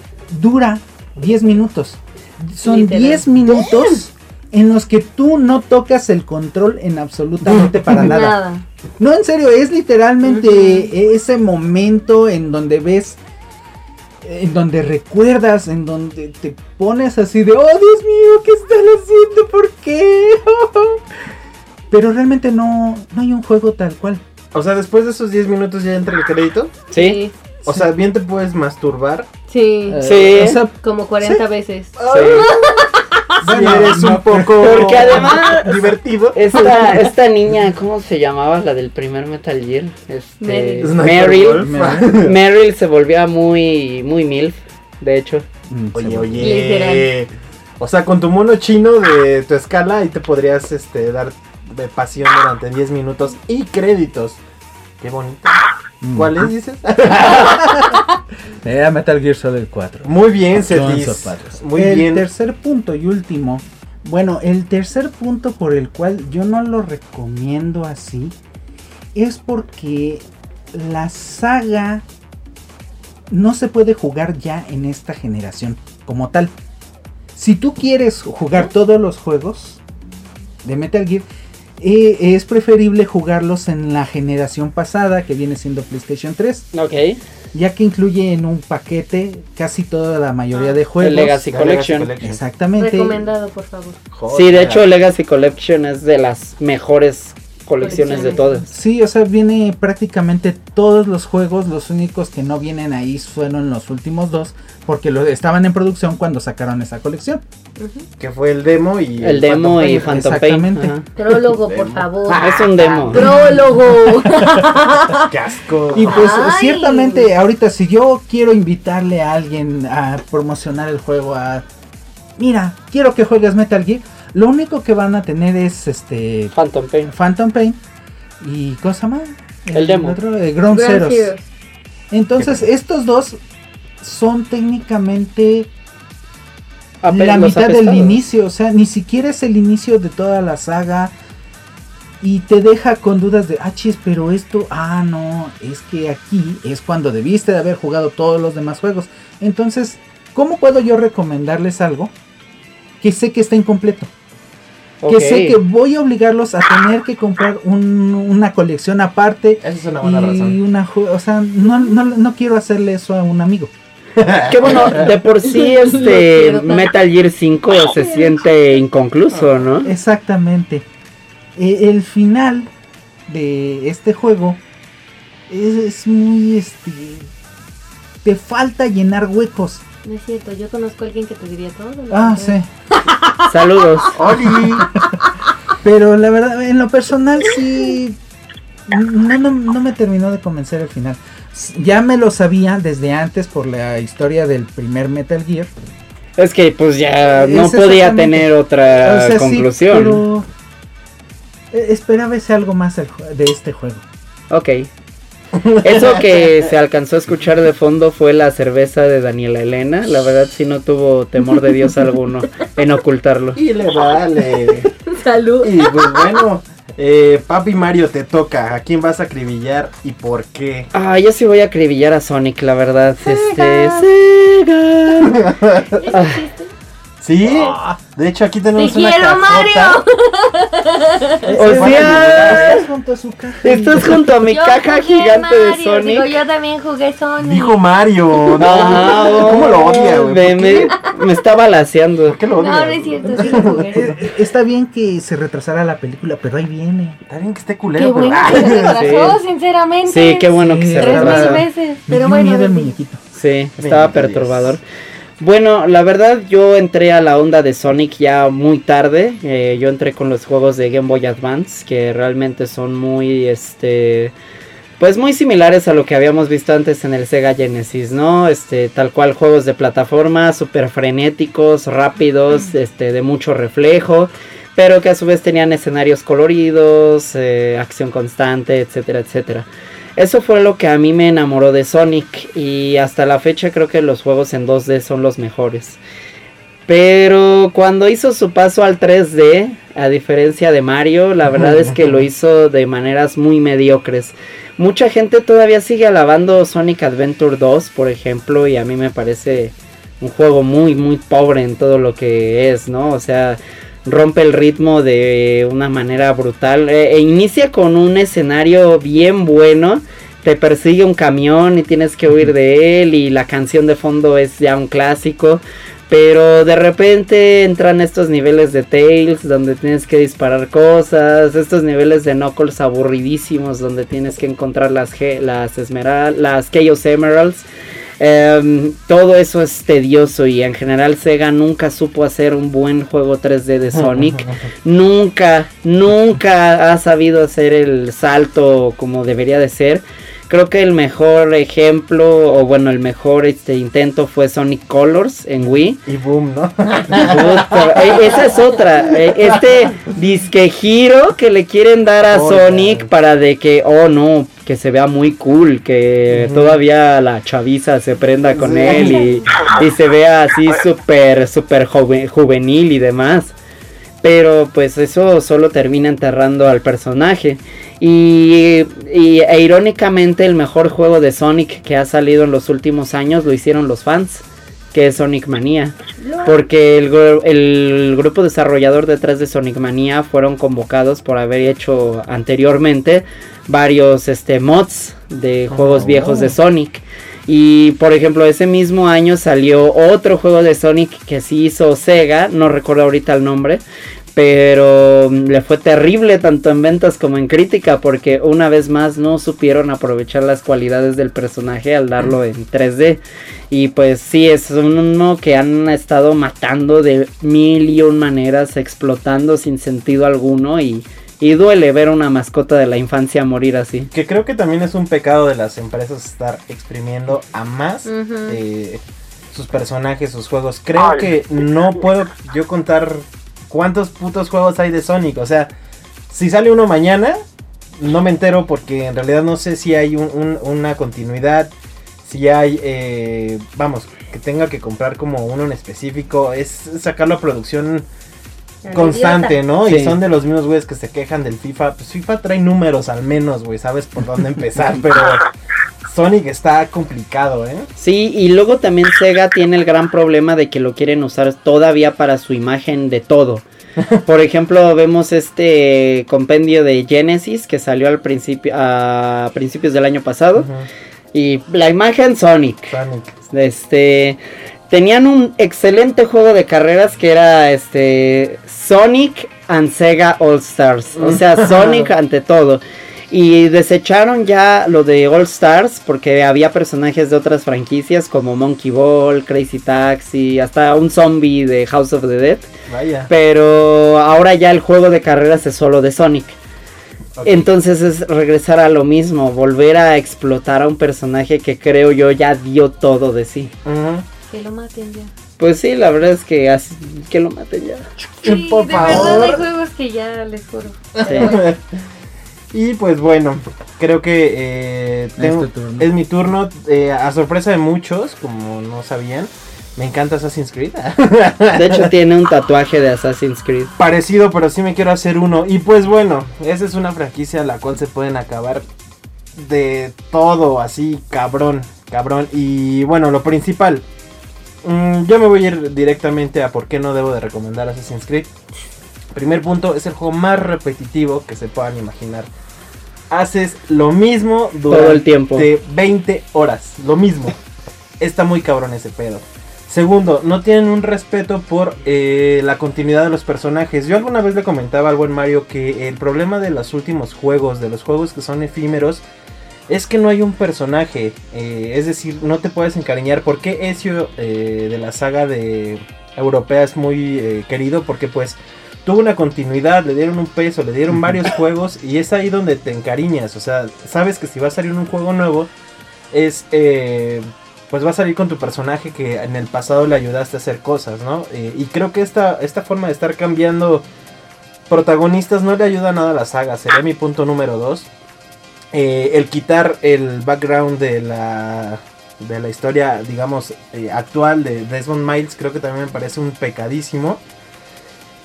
dura 10 minutos. Son Literal. 10 minutos en los que tú no tocas el control en absolutamente para nada. Nada. No, en serio, es literalmente ese momento en donde ves, en donde recuerdas, en donde te pones así de, oh Dios mío, ¿qué están haciendo? ¿Por qué? Pero realmente no, no hay un juego tal cual. O sea, después de esos 10 minutos ya entra el crédito. Sí, O sea, bien te puedes masturbar. Sí. Sí. o sea, Como 40 veces. sí. Si Bueno, eres un poco porque además- divertido. Esta, esta niña, ¿cómo se llamaba? La del primer Metal Gear. Este, Meryl. Meryl. Se volvía muy, muy milf, de hecho. mm, Oye, se- oye. Literal. O sea, con tu mono chino de tu escala ahí te podrías este, dar de pasión durante 10 minutos y créditos. Qué bonito. mm. ¿Cuáles dices? Era Metal Gear Solid 4. Muy bien, Cetis. Muy el bien. tercer punto y último. Bueno, el tercer punto por el cual yo no lo recomiendo así es porque la saga no se puede jugar ya en esta generación como tal. Si tú quieres jugar todos los juegos de Metal Gear, eh, es preferible jugarlos en la generación pasada que viene siendo PlayStation 3 Ok. ya que incluye en un paquete casi toda la mayoría Ah. de juegos. El Legacy La Legacy Collection. Collection. Exactamente. Recomendado, por favor. Sí, de hecho Legacy Collection es de las mejores colecciones de todas. Sí, o sea, viene prácticamente todos los juegos, los únicos que no vienen ahí fueron los últimos dos, porque lo, estaban en producción cuando sacaron esa colección. Que fue el demo y El demo y Phantom Pain. Exactamente. ajá. Prólogo, por favor. Ah, es un demo. Prólogo. Pain. ¡Qué asco! Y pues Ay. ciertamente ahorita si yo quiero invitarle a alguien a promocionar el juego a mira, quiero que juegues Metal Gear, lo único que van a tener es este Phantom Pain. Phantom Pain y cosa más El demo. otro, eh, Ground. Entonces, estos dos son técnicamente Ape- la mitad del inicio, o sea, ni siquiera es el inicio de toda la saga. Y te deja con dudas de, ah, chis, pero esto, ah, no, es que aquí es cuando debiste de haber jugado todos los demás juegos. Entonces, ¿cómo puedo yo recomendarles algo que sé que está incompleto? Que sé que voy a obligarlos a tener que comprar un- una colección aparte Esa es una buena y razón. una, o sea, no, no, no quiero hacerle eso a un amigo. Qué bueno, de por sí este. Metal Gear 5 se siente inconcluso, ¿no? Exactamente. Eh, el final de este juego es, es muy este. Te falta llenar huecos. No es cierto, yo conozco a alguien que te diría todo. Ah, sí. Saludos. ¡Oli! Pero la verdad, en lo personal sí. No, no, no me terminó de convencer el final. Ya me lo sabía desde antes por la historia del primer Metal Gear. Es que pues ya no Es podía tener otra O sea, sí, conclusión. pero eh, esperaba ese algo más de este juego. Ok. Eso que se alcanzó a escuchar de fondo fue la cerveza de Daniela Elena. La verdad sí no tuvo temor de Dios alguno en ocultarlo. Y le vale. Salud. y pues bueno, eh, Papi Mario te toca. ¿A quién vas a acribillar y por qué? Ah, yo sí voy a acribillar a Sonic, la verdad. Este, Sega. Sega. Sí, de hecho aquí Te tenemos una quiero, cajota. Mario. O sea, Estás junto a su caja. estás junto a mi Yo caja gigante de Mario, Digo, Sonic. yo también jugué Sonic. Dijo Mario. ¿no? Ajá, ¿Cómo lo odia, güey? Me, ¿Por me, qué? me está balaseando. ¿Por qué lo odia? No, no es cierto, sí lo jugué. Eh, Está bien que se retrasara la película, pero ahí viene. Está bien que esté Qué culero, pero... bueno ¡Ah! que se retrasó, sinceramente. Sí, qué bueno que Sí, se es Tres mil veces. Me Pero dio bueno. miedo el sí. muñequito. Sí, estaba Bendito Dios. Bueno, la verdad yo entré a la onda de Sonic ya muy tarde. Eh, yo entré con los juegos de Game Boy Advance que realmente son muy, este, pues muy similares a lo que habíamos visto antes en el Sega Genesis, ¿no? Este, tal cual juegos de plataforma, súper frenéticos, rápidos, este, de mucho reflejo, pero que a su vez tenían escenarios coloridos, eh, acción constante, etcétera, etcétera. Eso fue lo que a mí me enamoró de Sonic y hasta la fecha creo que los juegos en 2D son los mejores. Pero cuando hizo su paso al 3D, a diferencia de Mario, la verdad es que lo hizo de maneras muy mediocres. Mucha gente todavía sigue alabando Sonic Adventure 2, por ejemplo, y a mí me parece un juego muy, muy pobre en todo lo que es, ¿no? O sea, rompe el ritmo de una manera brutal. Eh, e inicia con un escenario bien bueno. Te persigue un camión y tienes que huir de él. Y la canción de fondo es ya un clásico. Pero de repente entran estos niveles de Tails donde tienes que disparar cosas. Estos niveles de Knuckles aburridísimos donde tienes que encontrar las, las, esmeral las Chaos Emeralds. Em, todo eso es tedioso y en general Sega nunca supo hacer un buen juego 3D de Sonic. nunca, nunca ha sabido hacer el salto como debería de ser. Creo que el mejor ejemplo, o bueno, el mejor este, intento fue Sonic Colors en Wii. Y boom, ¿no? Eh, esa es otra. eh, Este disque giro que le quieren dar a Oh, Sonic para de que, oh no, que se vea muy cool, que todavía la chaviza se prenda con Sí. él y, y se vea así súper, súper joven- juvenil y demás. Pero pues eso solo termina enterrando al personaje. Y, y e irónicamente el mejor juego de Sonic que ha salido en los últimos años lo hicieron los fans, que es Sonic Mania. Porque el, gru- el grupo desarrollador detrás de Sonic Mania fueron convocados por haber hecho anteriormente varios este, mods de juegos Oh. viejos de Sonic. Y por ejemplo, ese mismo año salió otro juego de Sonic que sí hizo Sega, no recuerdo ahorita el nombre, pero mm, le fue terrible tanto en ventas como en crítica porque una vez más no supieron aprovechar las cualidades del personaje al darlo en 3D. Y pues sí, es uno que han estado matando de mil y un maneras, explotando sin sentido alguno y, y duele ver una mascota de la infancia morir así. Que creo que también es un pecado de las empresas estar exprimiendo a más eh, sus personajes, sus juegos. Creo Ay. que no puedo yo contar cuántos putos juegos hay de Sonic. O sea, si sale uno mañana, no me entero porque en realidad no sé si hay un- un- una continuidad. Si hay, eh, vamos, que tenga que comprar como uno en específico. Es sacar la producción constante, ¿no? Sí. Y son de los mismos güeyes que se quejan del FIFA. Pues FIFA trae números al menos, güey, sabes por dónde empezar, pero Sonic está complicado, ¿eh? Sí, y luego también Sega tiene el gran problema de que lo quieren usar todavía para su imagen de todo. Por ejemplo, vemos este compendio de Genesis que salió al principio a principios del año pasado y la imagen Sonic. Sonic. Este tenían un excelente juego de carreras que era este Sonic and Sega All Stars, o sea, Sonic ante todo. Y desecharon ya lo de All Stars porque había personajes de otras franquicias como Monkey Ball, Crazy Taxi, hasta un zombie de House of the Dead. Vaya. Pero ahora ya el juego de carreras es solo de Sonic. Entonces es regresar a lo mismo, volver a explotar a un personaje que creo yo ya dio todo de sí. Ujú. Que lo maten ya. Pues sí, la verdad es que así, que lo maten ya. Sí, Por de verdad hay favor. juegos que ya les juro. Sí. Y pues bueno, creo que eh, tengo- Es tu turno. es mi turno. eh, a sorpresa de muchos, como no sabían, me encanta Assassin's Creed. De hecho tiene un tatuaje de Assassin's Creed. Parecido, pero sí me quiero hacer uno. Y pues bueno, esa es una franquicia a la cual se pueden acabar de todo, así, cabrón, cabrón. Y bueno, lo principal. mm, yo me voy a ir directamente a por qué no debo de recomendar Assassin's Creed. Primer punto, es el juego más repetitivo que se puedan imaginar. Haces lo mismo durante Todo el tiempo. 20 horas, lo mismo. Está muy cabrón ese pedo. Segundo, no tienen un respeto por eh, la continuidad de los personajes. Yo alguna vez le comentaba al buen Mario que el problema de los últimos juegos, de los juegos que son efímeros, es que no hay un personaje. eh, es decir, no te puedes encariñar. ¿Por qué Ezio eh, de la saga de europea es muy querido? Porque pues tuvo una continuidad, le dieron un peso, le dieron varios juegos y es ahí donde te encariñas. O sea, sabes que si va a salir un juego nuevo, es... eh, pues va a salir con tu personaje que en el pasado le ayudaste a hacer cosas, ¿no? Eh, y creo que esta, esta forma de estar cambiando protagonistas no le ayuda nada a la saga, sería mi punto número 2. el quitar el background de la, de la historia, digamos, eh, actual de Desmond Miles, creo que también me parece un pecadísimo.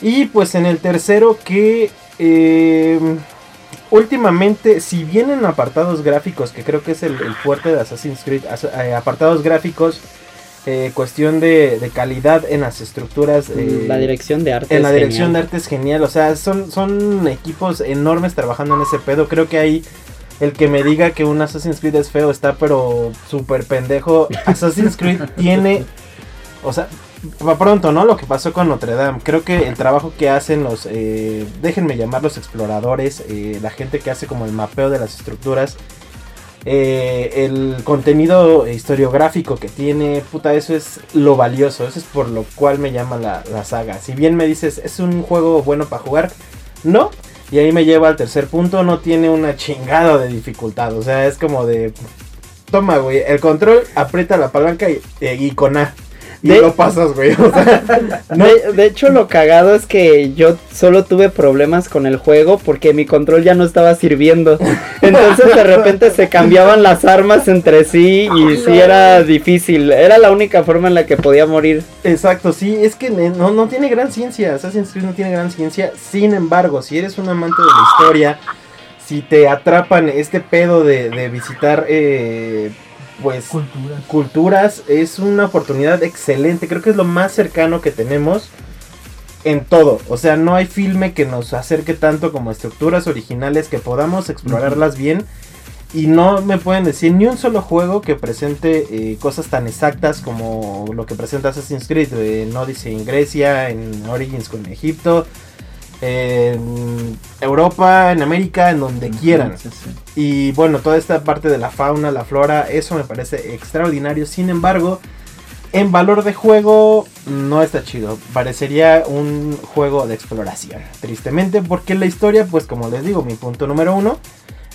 Y pues en el tercero que... eh, últimamente, si bien en apartados gráficos, que creo que es el, el fuerte de Assassin's Creed, as- eh, apartados gráficos, eh, cuestión de, de calidad en las estructuras. eh, la dirección de arte. en la dirección de arte es genial. O sea, son, son equipos enormes trabajando en ese pedo. Creo que ahí el que me diga que un Assassin's Creed es feo está pero súper pendejo. Assassin's Creed tiene... O sea, para pronto, ¿no? Lo que pasó con Notre Dame. Creo que el trabajo que hacen los... eh, déjenme llamarlos exploradores. eh, la gente que hace como el mapeo de las estructuras. eh, el contenido historiográfico que tiene, puta, eso es lo valioso, eso es por lo cual me llama la, la saga. Si bien me dices, es un juego bueno para jugar, no. Y ahí me lleva al tercer punto, no tiene una chingada de dificultad, o sea, es como de... Toma, güey, el control, aprieta la palanca y, y con A. Y De- lo pasas, güey. O sea, no, De, de hecho, lo cagado es que yo solo tuve problemas con el juego porque mi control ya no estaba sirviendo. Entonces, de repente se cambiaban las armas entre sí y sí era difícil. Era la única forma en la que podía morir. Exacto, sí, es que no, no tiene gran ciencia, Assassin's Creed no tiene gran ciencia, sin embargo, si eres un amante de la historia, si te atrapan este pedo de, de visitar, eh, pues, Cultura. culturas, es una oportunidad excelente, creo que es lo más cercano que tenemos en todo, o sea, no hay filme que nos acerque tanto como estructuras originales que podamos explorarlas bien. Y no me pueden decir ni un solo juego que presente eh, cosas tan exactas como lo que presenta Assassin's Creed en Odyssey en Grecia, en Origins con Egipto, en Europa, en América, en donde quieran. Sí, sí. Y bueno, toda esta parte de la fauna, la flora, eso me parece extraordinario. Sin embargo, en valor de juego no está chido. Parecería un juego de exploración. Tristemente, porque la historia, pues como les digo, mi punto número uno,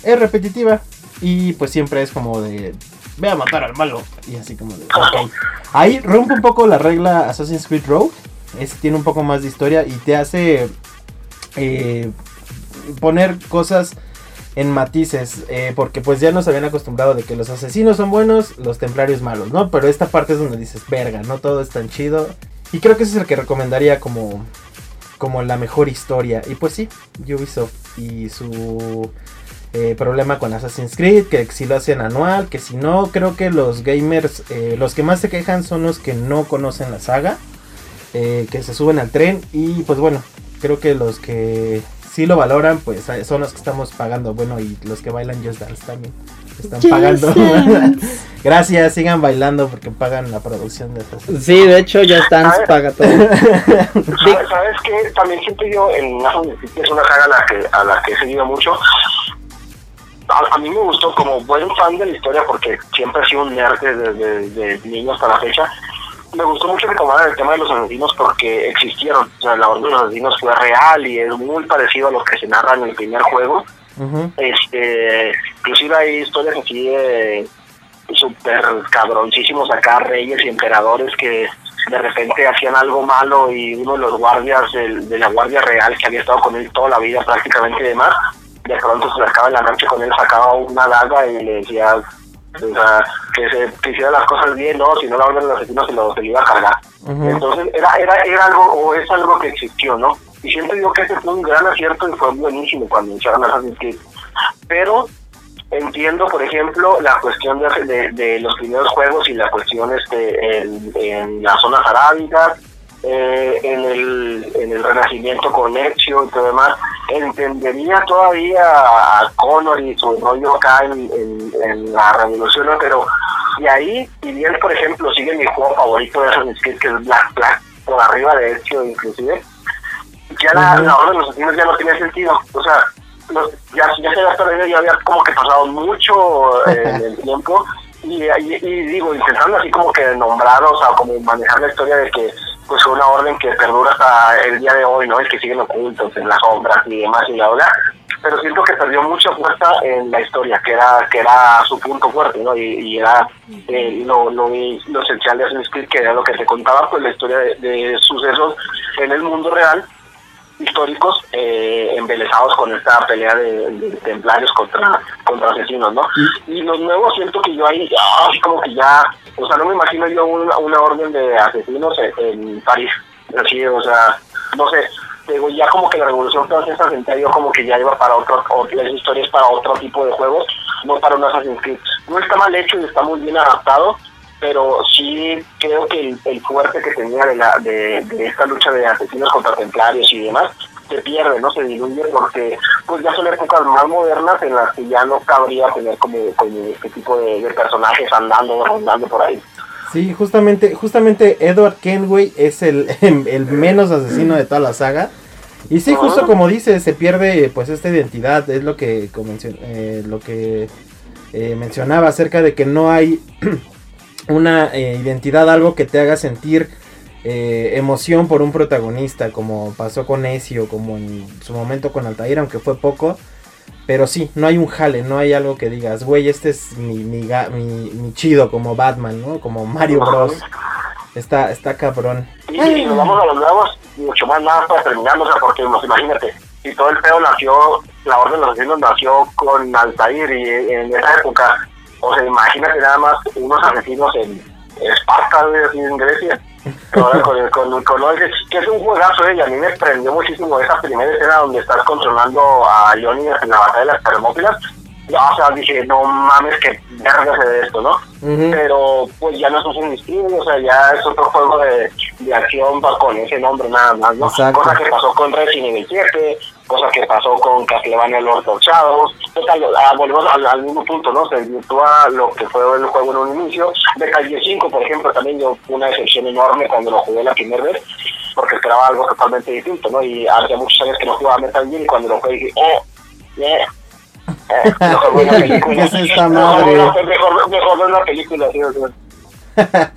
es repetitiva. Y pues siempre es como de... Ve a matar al malo. Y así como de... Ahí rompe un poco la regla Assassin's Creed Rogue. Ese tiene un poco más de historia y te hace eh, poner cosas en matices, eh, porque pues ya nos habían acostumbrado de que los asesinos son buenos, los templarios malos, ¿no? Pero esta parte es donde dices, verga, no todo es tan chido. Y creo que ese es el que recomendaría como, como la mejor historia. Y pues sí, Ubisoft y su eh, problema con Assassin's Creed, que si lo hacen anual, que si no, creo que los gamers, eh, los que más se quejan son los que no conocen la saga, que se suben al tren y pues bueno, creo que los que sí lo valoran, pues eh, son los que estamos pagando. Bueno, y los que bailan Just Dance también están Just pagando. Dance. Gracias, sigan bailando porque pagan la producción de esas. Sí, de hecho, ya están, paga todo. ¿Sabes, ¿Sabes qué? También siento yo en es una saga a la que, a la que he seguido mucho. A, a mí me gustó como buen fan de la historia porque siempre he sido un nerd desde de, de niño hasta la fecha. Me gustó mucho que tomaran el tema de los asesinos porque existieron. O sea, la orden de los asesinos fue real y es muy parecido a lo que se narra en el primer juego. Ujú. Este, inclusive hay historias así de súper cabroncísimos acá, reyes y emperadores que de repente hacían algo malo y uno de los guardias del- de, la Guardia Real que había estado con él toda la vida prácticamente y demás, de pronto se acercaba en la noche con él, sacaba una daga y le decía o sea, que se que hiciera las cosas bien, no, si no la orden del asesino se lo, se lo iba a cargar. Entonces era, era, era algo, o es algo que existió, ¿no? Y siempre digo que ese fue un gran acierto y fue buenísimo cuando iniciaron Assassin's Creed. Pero entiendo, por ejemplo, la cuestión de, de, de los primeros juegos y la cuestión este, en, en las zonas arábicas, eh, en, el, en el renacimiento con Ezio y todo demás. Entendería todavía a Connor y su rollo acá en, en, en la revolución, ¿no? pero de ahí, si bien, por ejemplo, sigue mi juego favorito de Assassin's Creed, que es Black Flag, por arriba de Ezio inclusive, ya la, la orden de los asesinos ya no tiene sentido. O sea, los- ya, ya se había perdido, ya había como que pasado mucho eh, en el tiempo. Y, y, y digo, intentando así como que nombrar, o sea, como manejar la historia de que pues fue una orden que perdura hasta el día de hoy, ¿no? Es que siguen ocultos en las sombras y demás y la verdad. Pero siento que perdió mucha fuerza en la historia, que era que era su punto fuerte, ¿no? Y, y era eh, lo, lo, lo esencial de Assassin's Creed, que era lo que te contaba, pues la historia de, de sucesos en el mundo real históricos eh, embelezados con esta pelea de, de templarios contra contra asesinos, ¿no? Y los nuevos siento que yo ahí, ah, así como que ya, o sea, no me imagino yo una, una orden de asesinos en, en París, así, o sea, no sé, digo, ya como que la revolución francesa sentía yo como que ya iba para otro, otras historias para otro tipo de juegos, no para un Assassin's Creed. No está mal hecho y está muy bien adaptado, pero sí creo que el, el fuerte que tenía de, la, de, de esta lucha de asesinos contra templarios y demás se pierde, ¿no? Se diluye porque pues ya son épocas más modernas en las que ya no cabría tener como, como este tipo de, de personajes andando, rondando por ahí. Sí, justamente, justamente Edward Kenway es el, el menos asesino de toda la saga. Y sí, justo como dice, se pierde pues esta identidad, es lo que convencio- eh, lo que eh, mencionaba acerca de que no hay una eh, identidad, algo que te haga sentir eh, emoción por un protagonista, como pasó con Ezio, como en su momento con Altair, aunque fue poco. Pero sí, no hay un jale, no hay algo que digas, güey, este es mi, mi, mi, mi chido, como Batman, ¿no? Como Mario Bros. Está, está cabrón. Y si nos vamos a los nuevos, mucho más nada para terminar, o sea, porque pues, imagínate, si todo el pedo nació, la Orden de los Asesinos nació con Altair y en esa época, o sea, imagínate nada más unos asesinos en Esparta, así en Grecia. Ahora con, con, con que es un juegazo, eh, y a mí me prendió muchísimo esa primera escena donde estás controlando a Leonidas en la batalla de las Termópilas. O sea, dije, no mames, que verga de esto, ¿no? Pero pues ya no es un Creed, o sea, ya es otro juego de, de acción con ese nombre nada más, ¿no? Exacto. Cosa que pasó con Resident Evil 7, cosa que pasó con Castlevania Lord of Shadows, total, ah, volvemos al, al mismo punto, ¿no? Se desvirtúa lo que fue el juego en un inicio. Metal Gear 5, por ejemplo, también yo fue una decepción enorme cuando lo jugué la primera vez, porque esperaba algo totalmente distinto, ¿no? Y hace muchos años que no jugaba Metal Gear y cuando lo jugué dije, oh, yeah. Eh, mejor ver una película. ¿Qué es esta madre? una- Mejor, mejor ver una película, sí, o sea.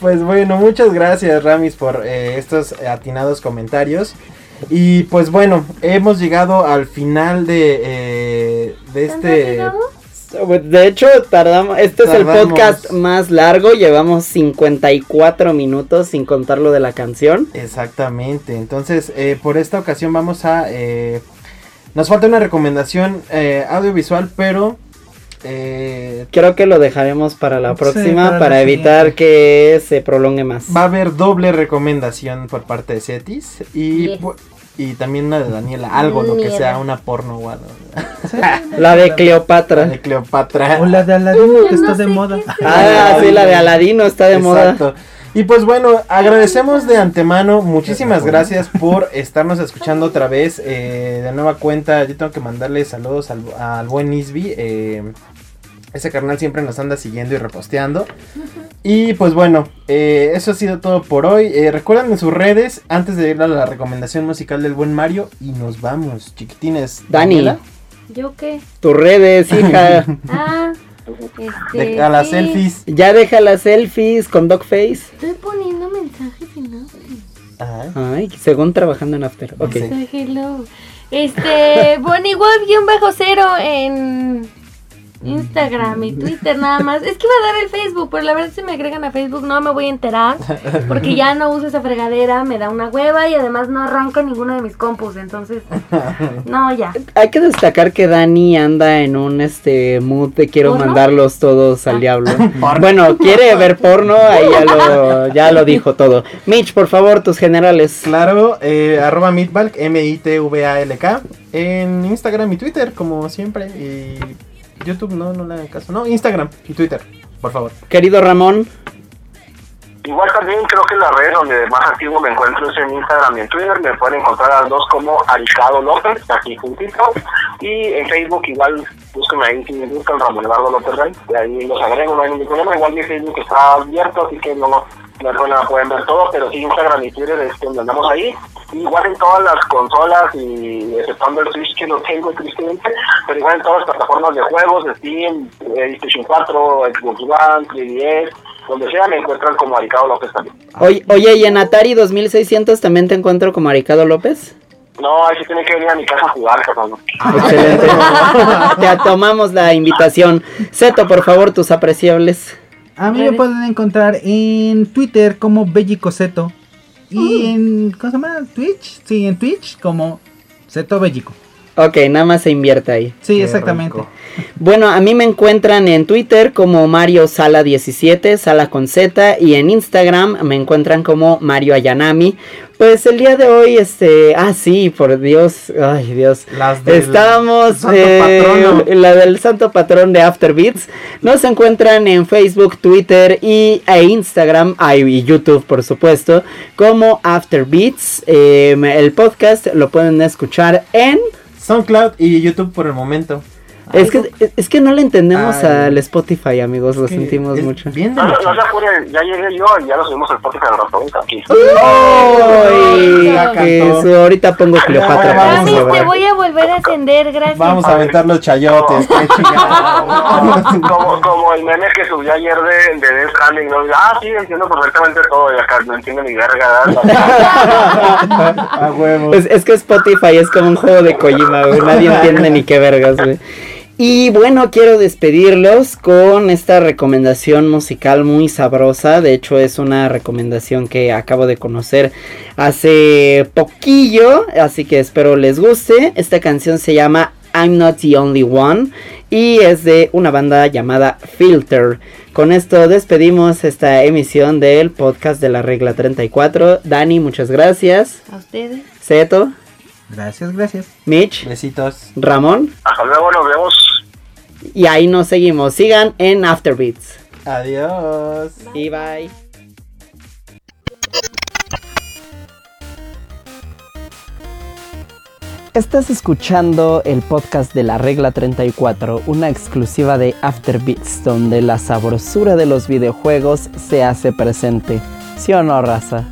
Pues bueno, muchas gracias Ramis por eh, estos atinados comentarios. Y pues bueno, hemos llegado al final de, eh, de ¿Tan este... rápido? De hecho, tardamos. Este es el podcast más largo. Llevamos 54 minutos sin contar lo de la canción. Exactamente, entonces eh, por esta ocasión vamos a... eh, nos falta una recomendación eh, audiovisual, pero... eh, Creo que lo dejaremos para la Sí, próxima para la evitar siguiente. que se prolongue más. va a haber doble recomendación por parte de Cetis y, Yes. y también una de Daniela, algo, lo que sea, una porno o algo. La de La Cleopatra. de Cleopatra. O la de Aladino que está de moda. Ah, sí, la de Aladino está de moda. Y pues bueno, agradecemos de antemano, muchísimas gracias por estarnos escuchando otra vez. eh, de nueva cuenta, yo tengo que mandarle saludos al, al buen Isby. eh, ese carnal siempre nos anda siguiendo y reposteando. Y pues bueno, eh, eso ha sido todo por hoy. Eh, recuerden en sus redes, antes de ir a la recomendación musical del buen Mario. Y nos vamos, chiquitines. Dani. Daniela, ¿Yo qué? Tus redes, hija. Ah, este. a las sí. selfies. ya deja las selfies con Dogface. Estoy poniendo mensajes y no. Ajá. Ay, según trabajando en After. Ok. Hello. Este, Bonnie Wolf guion bajo cero en Instagram y Twitter nada más. Es que iba a dar el Facebook, pero la verdad si me agregan a Facebook no me voy a enterar. Porque ya no uso esa fregadera, me da una hueva y además no arranco ninguno de mis compus. Entonces, no, ya. Hay que destacar que Dani anda en un este mood de quiero ¿Porno? mandarlos todos al diablo. bueno, quiere ver porno, ahí ya lo, ya lo dijo todo. Mitch, por favor, tus generales. Claro, eh, arroba Mitvalk, M-I-T-V-A-L-K, en Instagram y Twitter, como siempre. Y YouTube, no, no le hagan caso. No, Instagram y Twitter, por favor. Querido Ramón, Igual también creo que la red donde más activo me encuentro es en Instagram y en Twitter. Me pueden encontrar a las dos como Aricado López, aquí juntito. Y en Facebook igual búsquenme ahí si me buscan Ramón Eduardo López Rey. De ahí los agrego, no hay ningún problema. Igual mi Facebook está abierto, así que no, no, no no pueden ver todo. Pero sí Instagram y Twitter es donde andamos ahí. Igual en todas las consolas y exceptuando el Switch que no tengo tristemente, pero igual en todas las plataformas de juegos, Steam, PlayStation 4, Xbox One, 3DS, donde sea me encuentran como Aricado López también. oye, oye, ¿y en Atari 2600 también te encuentro como Aricado López? No, ahí sí tiene que venir a mi casa a jugar, cabrón. Excelente. Te tomamos la invitación. Seto, por favor, tus apreciables. A mí me pueden encontrar en Twitter como Bellicoseto. Y en. ¿Cómo se llama? Twitch. Sí, en Twitch como Seto Bellico. Ok, nada más se invierte ahí. Sí, Qué exactamente. rico. Bueno, a mí me encuentran en Twitter como Mario Sala 17, Sala con Z, y en Instagram me encuentran como Mario Ayanami. Pues el día de hoy, este, ah sí, por Dios, ay Dios, Las del estamos, santo eh, la del santo patrón de Afterbeats. Nos encuentran en Facebook, Twitter y e Instagram, ay, y YouTube por supuesto, como Afterbeats. Eh, el podcast lo pueden escuchar en SoundCloud y YouTube por el momento. Es que, es que no le entendemos Ay. al Spotify, amigos, lo Que sentimos es mucho. Bien de No, no, se apuren, ya llegué yo y ya lo subimos al podcast de cantó. su- ahorita pongo Cleopatra. Celebrar. te voy a volver a ascender, gracias. Vamos a aventar los chayotes, qué como, como el meme que subió ayer de, de Death Stranding, ¿no? Ah, sí, entiendo perfectamente todo y acá no entiendo ni verga. A huevo. Pues es que Spotify es como un juego de Kojima, güey. Nadie entiende ni qué vergas, güey. Y bueno, quiero despedirlos con esta recomendación musical muy sabrosa. De hecho, es una recomendación que acabo de conocer hace poquillo. Así que espero les guste. Esta canción se llama I'm Not the Only One. Y es de una banda llamada Filter. Con esto despedimos esta emisión del podcast de la regla 34. Dani, muchas gracias. A ustedes. Seto, Gracias, gracias. Mitch, Besitos. Ramón. Hasta luego, nos vemos. Y ahí nos seguimos. Sigan en Afterbeats. Adiós. Y bye. Estás escuchando el podcast de la regla 34, una exclusiva de Afterbeats, donde la sabrosura de los videojuegos se hace presente. ¿Sí o no, raza?